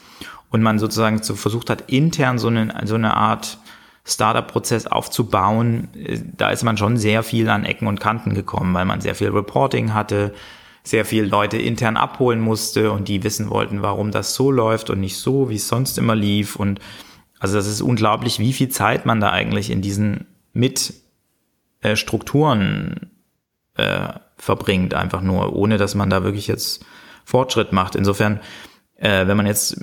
und man sozusagen so versucht hat, intern so eine, so eine Art Startup-Prozess aufzubauen, da ist man schon sehr viel an Ecken und Kanten gekommen, weil man sehr viel Reporting hatte, sehr viel Leute intern abholen musste und die wissen wollten, warum das so läuft und nicht so, wie es sonst immer lief. Und also das ist unglaublich, wie viel Zeit man da eigentlich in diesen mit äh, Strukturen äh, verbringt, einfach nur, ohne dass man da wirklich jetzt Fortschritt macht. Insofern, äh, wenn man jetzt,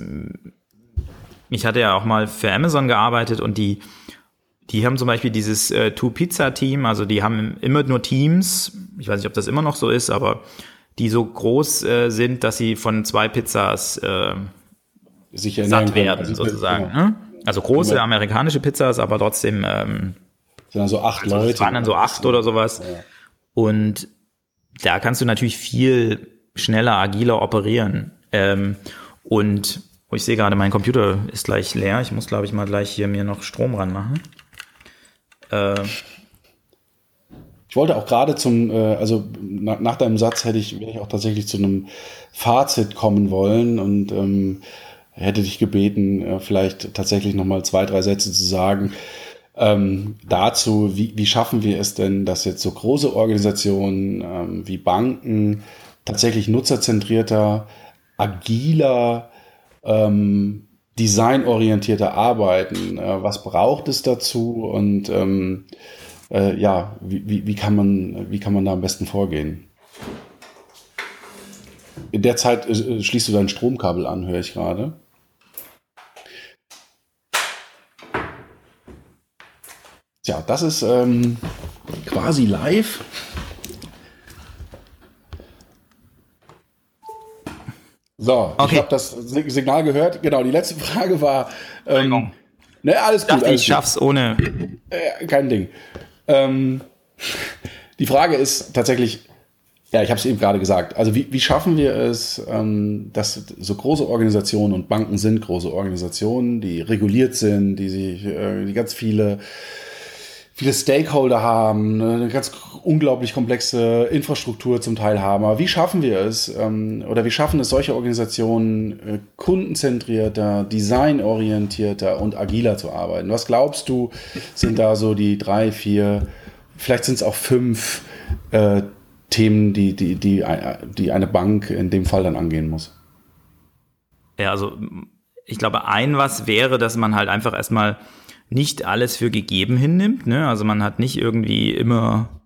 ich hatte ja auch mal für Amazon gearbeitet und die, die haben zum Beispiel dieses äh, Two-Pizza-Team, also die haben immer nur Teams, ich weiß nicht, ob das immer noch so ist, aber die so groß äh, sind, dass sie von zwei Pizzas äh, satt werden, also sozusagen. Genau. Ne? Also große genau. amerikanische Pizzas, aber trotzdem ähm, sind dann so acht also Leute. Es waren dann so acht oder sowas. Ja. Und da kannst du natürlich viel schneller, agiler operieren. Ähm, und oh, ich sehe gerade, mein Computer ist gleich leer. Ich muss, glaube ich, mal gleich hier mir noch Strom ranmachen. Äh, ich wollte auch gerade zum, äh, also nach, nach, deinem Satz hätte ich, wäre ich auch tatsächlich zu einem Fazit kommen wollen und ähm, hätte dich gebeten, äh, vielleicht tatsächlich nochmal zwei, drei Sätze zu sagen. Ähm, dazu, wie, wie schaffen wir es denn, dass jetzt so große Organisationen ähm, wie Banken, tatsächlich nutzerzentrierter, agiler, ähm, designorientierter arbeiten. Äh, was braucht es dazu und ähm, äh, ja, wie, wie, kann man, wie kann man da am besten vorgehen? In der Zeit äh, schließt du dein Stromkabel an, höre ich gerade. Ja, das ist ähm, quasi live. So, okay. ich habe das Signal gehört. Genau, die letzte Frage war. Ähm, ne, alles gut. Ich dachte, ich schaff's ohne. Äh, kein Ding. Ähm, die Frage ist tatsächlich, ja, ich habe es eben gerade gesagt. Also wie, wie schaffen wir es, ähm, dass so große Organisationen und Banken sind große Organisationen, die reguliert sind, die sich, äh, die ganz viele viele Stakeholder haben, eine ganz unglaublich komplexe Infrastruktur zum Teil haben. Aber wie schaffen wir es ähm, oder wie schaffen es solche Organisationen äh, kundenzentrierter, designorientierter und agiler zu arbeiten? Was glaubst du, sind da so die drei, vier, vielleicht sind es auch fünf äh, Themen, die, die, die, die eine Bank in dem Fall dann angehen muss? Ja, also ich glaube, ein was wäre, dass man halt einfach erstmal nicht alles für gegeben hinnimmt. Ne? Also man hat nicht irgendwie immer,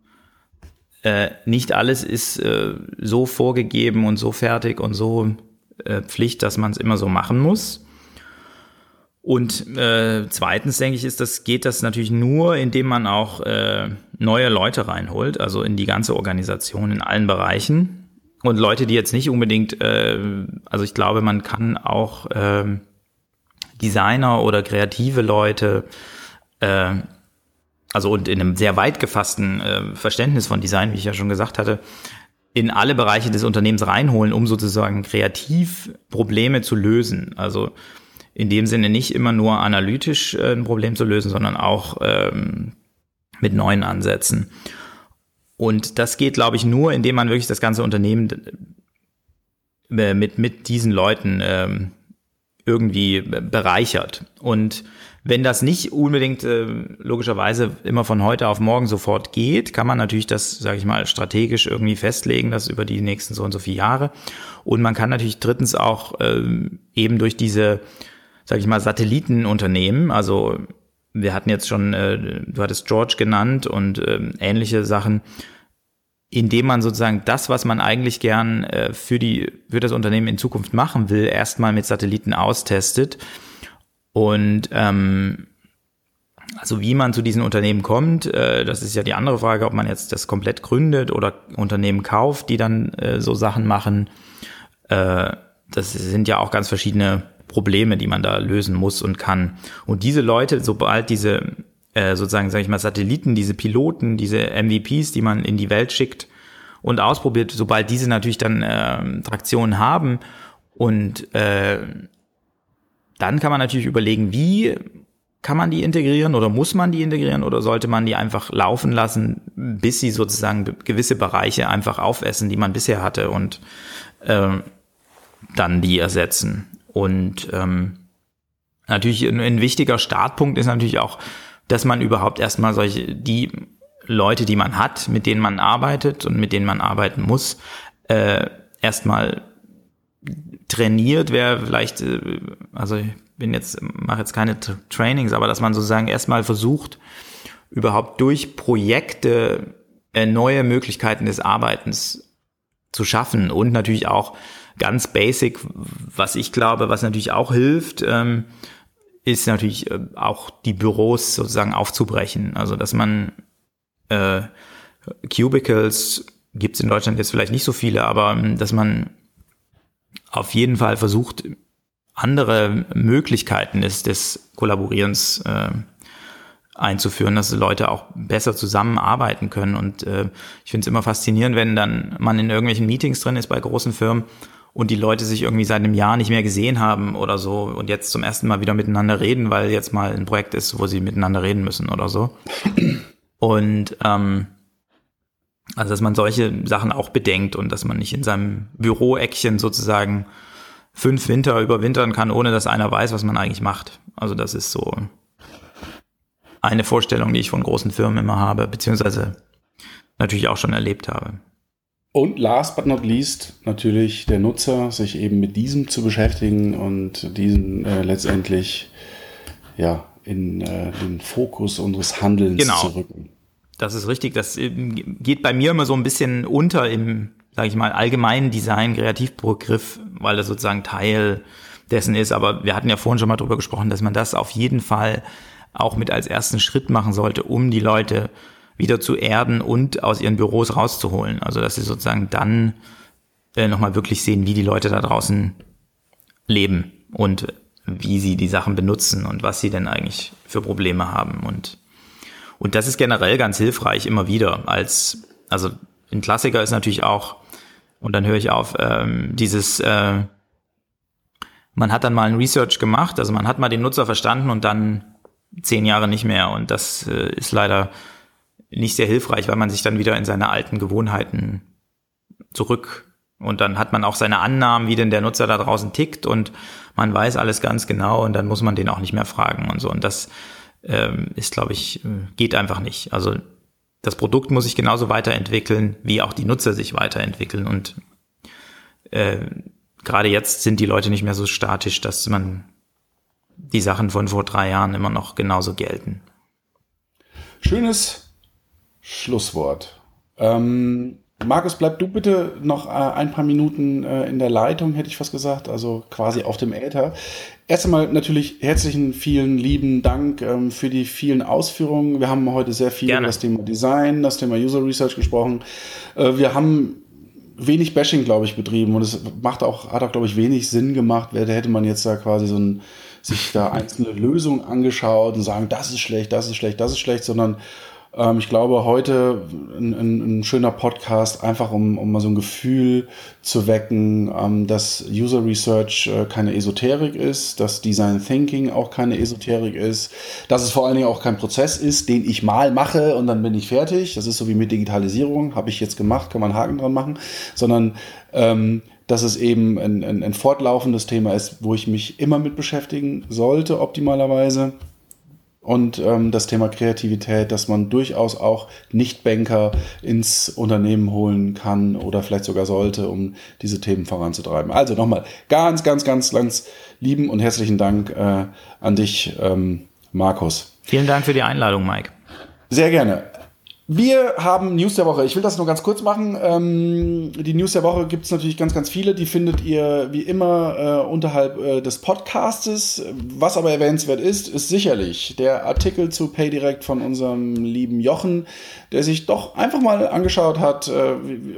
äh, nicht alles ist äh, so vorgegeben und so fertig und so äh, Pflicht, dass man es immer so machen muss. Und äh, zweitens denke ich, ist das geht das natürlich nur, indem man auch äh, neue Leute reinholt, also in die ganze Organisation in allen Bereichen und Leute, die jetzt nicht unbedingt, äh, also ich glaube, man kann auch äh, Designer oder kreative Leute, äh, also und in einem sehr weit gefassten äh, Verständnis von Design, wie ich ja schon gesagt hatte, in alle Bereiche des Unternehmens reinholen, um sozusagen kreativ Probleme zu lösen. Also in dem Sinne nicht immer nur analytisch äh, ein Problem zu lösen, sondern auch ähm, mit neuen Ansätzen. Und das geht, glaube ich, nur, indem man wirklich das ganze Unternehmen äh, mit, mit diesen Leuten ähm, irgendwie bereichert. Und wenn das nicht unbedingt äh, logischerweise immer von heute auf morgen sofort geht, kann man natürlich das, sage ich mal, strategisch irgendwie festlegen, das über die nächsten so und so viele Jahre. Und man kann natürlich drittens auch äh, eben durch diese, sage ich mal, Satellitenunternehmen, also wir hatten jetzt schon, äh, du hattest George genannt und äh, ähnliche Sachen, indem man sozusagen das, was man eigentlich gern äh, für die für das Unternehmen in Zukunft machen will, erstmal mit Satelliten austestet und ähm, also wie man zu diesen Unternehmen kommt, äh, das ist ja die andere Frage, ob man jetzt das komplett gründet oder Unternehmen kauft, die dann äh, so Sachen machen. Äh, das sind ja auch ganz verschiedene Probleme, die man da lösen muss und kann. Und diese Leute, sobald diese äh, sozusagen, sage ich mal, Satelliten, diese Piloten, diese MVPs, die man in die Welt schickt und ausprobiert, sobald diese natürlich dann äh, Traktion haben und äh, dann kann man natürlich überlegen, wie kann man die integrieren oder muss man die integrieren oder sollte man die einfach laufen lassen, bis sie sozusagen gewisse Bereiche einfach aufessen, die man bisher hatte und äh, dann die ersetzen. Und ähm, natürlich ein, ein wichtiger Startpunkt ist natürlich auch dass man überhaupt erstmal solche, die Leute, die man hat, mit denen man arbeitet und mit denen man arbeiten muss, äh, erstmal trainiert, wer vielleicht, äh, also ich bin jetzt, mache jetzt keine Trainings, aber dass man sozusagen erstmal versucht, überhaupt durch Projekte äh, neue Möglichkeiten des Arbeitens zu schaffen und natürlich auch ganz basic, was ich glaube, was natürlich auch hilft, ähm, ist natürlich äh, auch die Büros sozusagen aufzubrechen. Also dass man äh, Cubicles gibt es in Deutschland jetzt vielleicht nicht so viele, aber ähm, dass man auf jeden Fall versucht, andere Möglichkeiten des, des Kollaborierens äh, einzuführen, dass Leute auch besser zusammenarbeiten können. Und äh, ich finde es immer faszinierend, wenn dann man in irgendwelchen Meetings drin ist bei großen Firmen und die Leute sich irgendwie seit einem Jahr nicht mehr gesehen haben oder so und jetzt zum ersten Mal wieder miteinander reden, weil jetzt mal ein Projekt ist, wo sie miteinander reden müssen oder so. Und ähm, also dass man solche Sachen auch bedenkt und dass man nicht in seinem Büroeckchen sozusagen fünf Winter überwintern kann, ohne dass einer weiß, was man eigentlich macht. Also das ist so eine Vorstellung, die ich von großen Firmen immer habe, beziehungsweise natürlich auch schon erlebt habe. Und last but not least natürlich der Nutzer, sich eben mit diesem zu beschäftigen und diesen äh, letztendlich ja, in äh, den Fokus unseres Handelns genau. zu rücken. Das ist richtig. Das ähm, geht bei mir immer so ein bisschen unter im, sage ich mal, allgemeinen Design-Kreativbegriff, weil das sozusagen Teil dessen ist. Aber wir hatten ja vorhin schon mal drüber gesprochen, dass man das auf jeden Fall auch mit als ersten Schritt machen sollte, um die Leute wieder zu erden und aus ihren Büros rauszuholen. Also dass sie sozusagen dann äh, nochmal wirklich sehen, wie die Leute da draußen leben und wie sie die Sachen benutzen und was sie denn eigentlich für Probleme haben. Und, und das ist generell ganz hilfreich immer wieder. Als, also ein Klassiker ist natürlich auch, und dann höre ich auf, ähm, dieses, äh, man hat dann mal ein Research gemacht, also man hat mal den Nutzer verstanden und dann zehn Jahre nicht mehr. Und das äh, ist leider nicht sehr hilfreich, weil man sich dann wieder in seine alten Gewohnheiten zurück und dann hat man auch seine Annahmen, wie denn der Nutzer da draußen tickt und man weiß alles ganz genau und dann muss man den auch nicht mehr fragen und so. Und das ähm, ist, glaube ich, äh, geht einfach nicht. Also das Produkt muss sich genauso weiterentwickeln, wie auch die Nutzer sich weiterentwickeln. Und äh, gerade jetzt sind die Leute nicht mehr so statisch, dass man die Sachen von vor drei Jahren immer noch genauso gelten. Schönes Schlusswort. Ähm, Markus, bleib du bitte noch äh, ein paar Minuten äh, in der Leitung, hätte ich fast gesagt, also quasi auf dem Äther. Erst einmal natürlich herzlichen, vielen lieben Dank ähm, für die vielen Ausführungen. Wir haben heute sehr viel Gerne. über das Thema Design, das Thema User Research gesprochen. Äh, wir haben wenig Bashing, glaube ich, betrieben und es macht auch, hat auch, glaube ich, wenig Sinn gemacht. Hätte man jetzt da quasi so ein, sich da einzelne Lösungen angeschaut und sagen, das ist schlecht, das ist schlecht, das ist schlecht, sondern ähm, ich glaube, heute ein, ein, ein, schöner Podcast, einfach um, um mal so ein Gefühl zu wecken, ähm, dass User Research äh, keine Esoterik ist, dass Design Thinking auch keine Esoterik ist, dass es vor allen Dingen auch kein Prozess ist, den ich mal mache und dann bin ich fertig. Das ist so wie mit Digitalisierung, habe ich jetzt gemacht, kann man Haken dran machen, sondern ähm, dass es eben ein, ein, ein fortlaufendes Thema ist, wo ich mich immer mit beschäftigen sollte, optimalerweise und ähm, das Thema Kreativität, dass man durchaus auch Nicht-Banker ins Unternehmen holen kann oder vielleicht sogar sollte, um diese Themen voranzutreiben. Also nochmal ganz, ganz, ganz, ganz lieben und herzlichen Dank äh, an dich, ähm, Markus. Vielen Dank für die Einladung, Mike. Sehr gerne. Wir haben News der Woche. Ich will das nur ganz kurz machen. Ähm, die News der Woche gibt es natürlich ganz, ganz viele. Die findet ihr wie immer äh, unterhalb äh, des Podcastes. Was aber erwähnenswert ist, ist sicherlich der Artikel zu PayDirect von unserem lieben Jochen, der sich doch einfach mal angeschaut hat, äh, wie,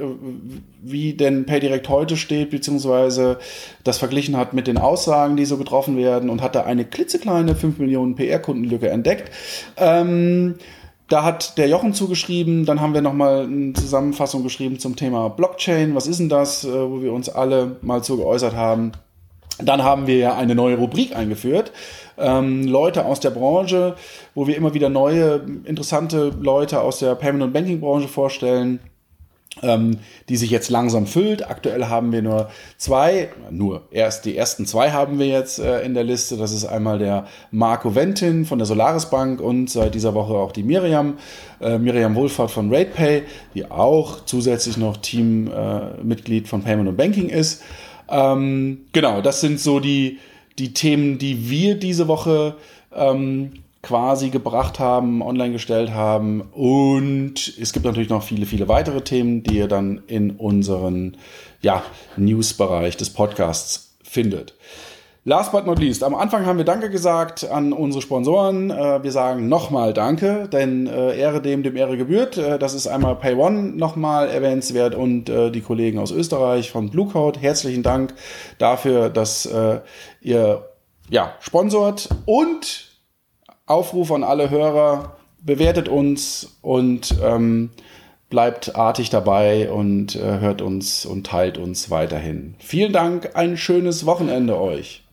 wie denn PayDirect heute steht, beziehungsweise das verglichen hat mit den Aussagen, die so getroffen werden und hat da eine klitzekleine 5 Millionen PR-Kundenlücke entdeckt. Ähm, da hat der Jochen zugeschrieben, dann haben wir nochmal eine Zusammenfassung geschrieben zum Thema Blockchain. Was ist denn das, äh, wo wir uns alle mal zu geäußert haben. Dann haben wir ja eine neue Rubrik eingeführt. Ähm, Leute aus der Branche, wo wir immer wieder neue, interessante Leute aus der Payment- und Banking-Branche vorstellen ähm, die sich jetzt langsam füllt. Aktuell haben wir nur zwei, nur erst die ersten zwei haben wir jetzt äh, in der Liste. Das ist einmal der Marco Ventin von der Solaris Bank und seit dieser Woche auch die Miriam, äh, Miriam Wohlfahrt von RatePay, die auch zusätzlich noch Teammitglied äh, von Payment und Banking ist. Ähm, genau, das sind so die, die Themen, die wir diese Woche ähm, quasi gebracht haben, online gestellt haben. Und es gibt natürlich noch viele, viele weitere Themen, die ihr dann in unseren ja, News-Bereich des Podcasts findet. Last but not least, am Anfang haben wir Danke gesagt an unsere Sponsoren. Äh, wir sagen nochmal Danke, denn äh, Ehre dem, dem Ehre gebührt. Äh, das ist einmal PayOne nochmal erwähnenswert und die Kollegen aus Österreich von Bluecoat. Herzlichen Dank dafür, dass ihr ja, sponsort und Aufruf an alle Hörer, bewertet uns und ähm, bleibt artig dabei und äh, hört uns und teilt uns weiterhin. Vielen Dank, ein schönes Wochenende euch.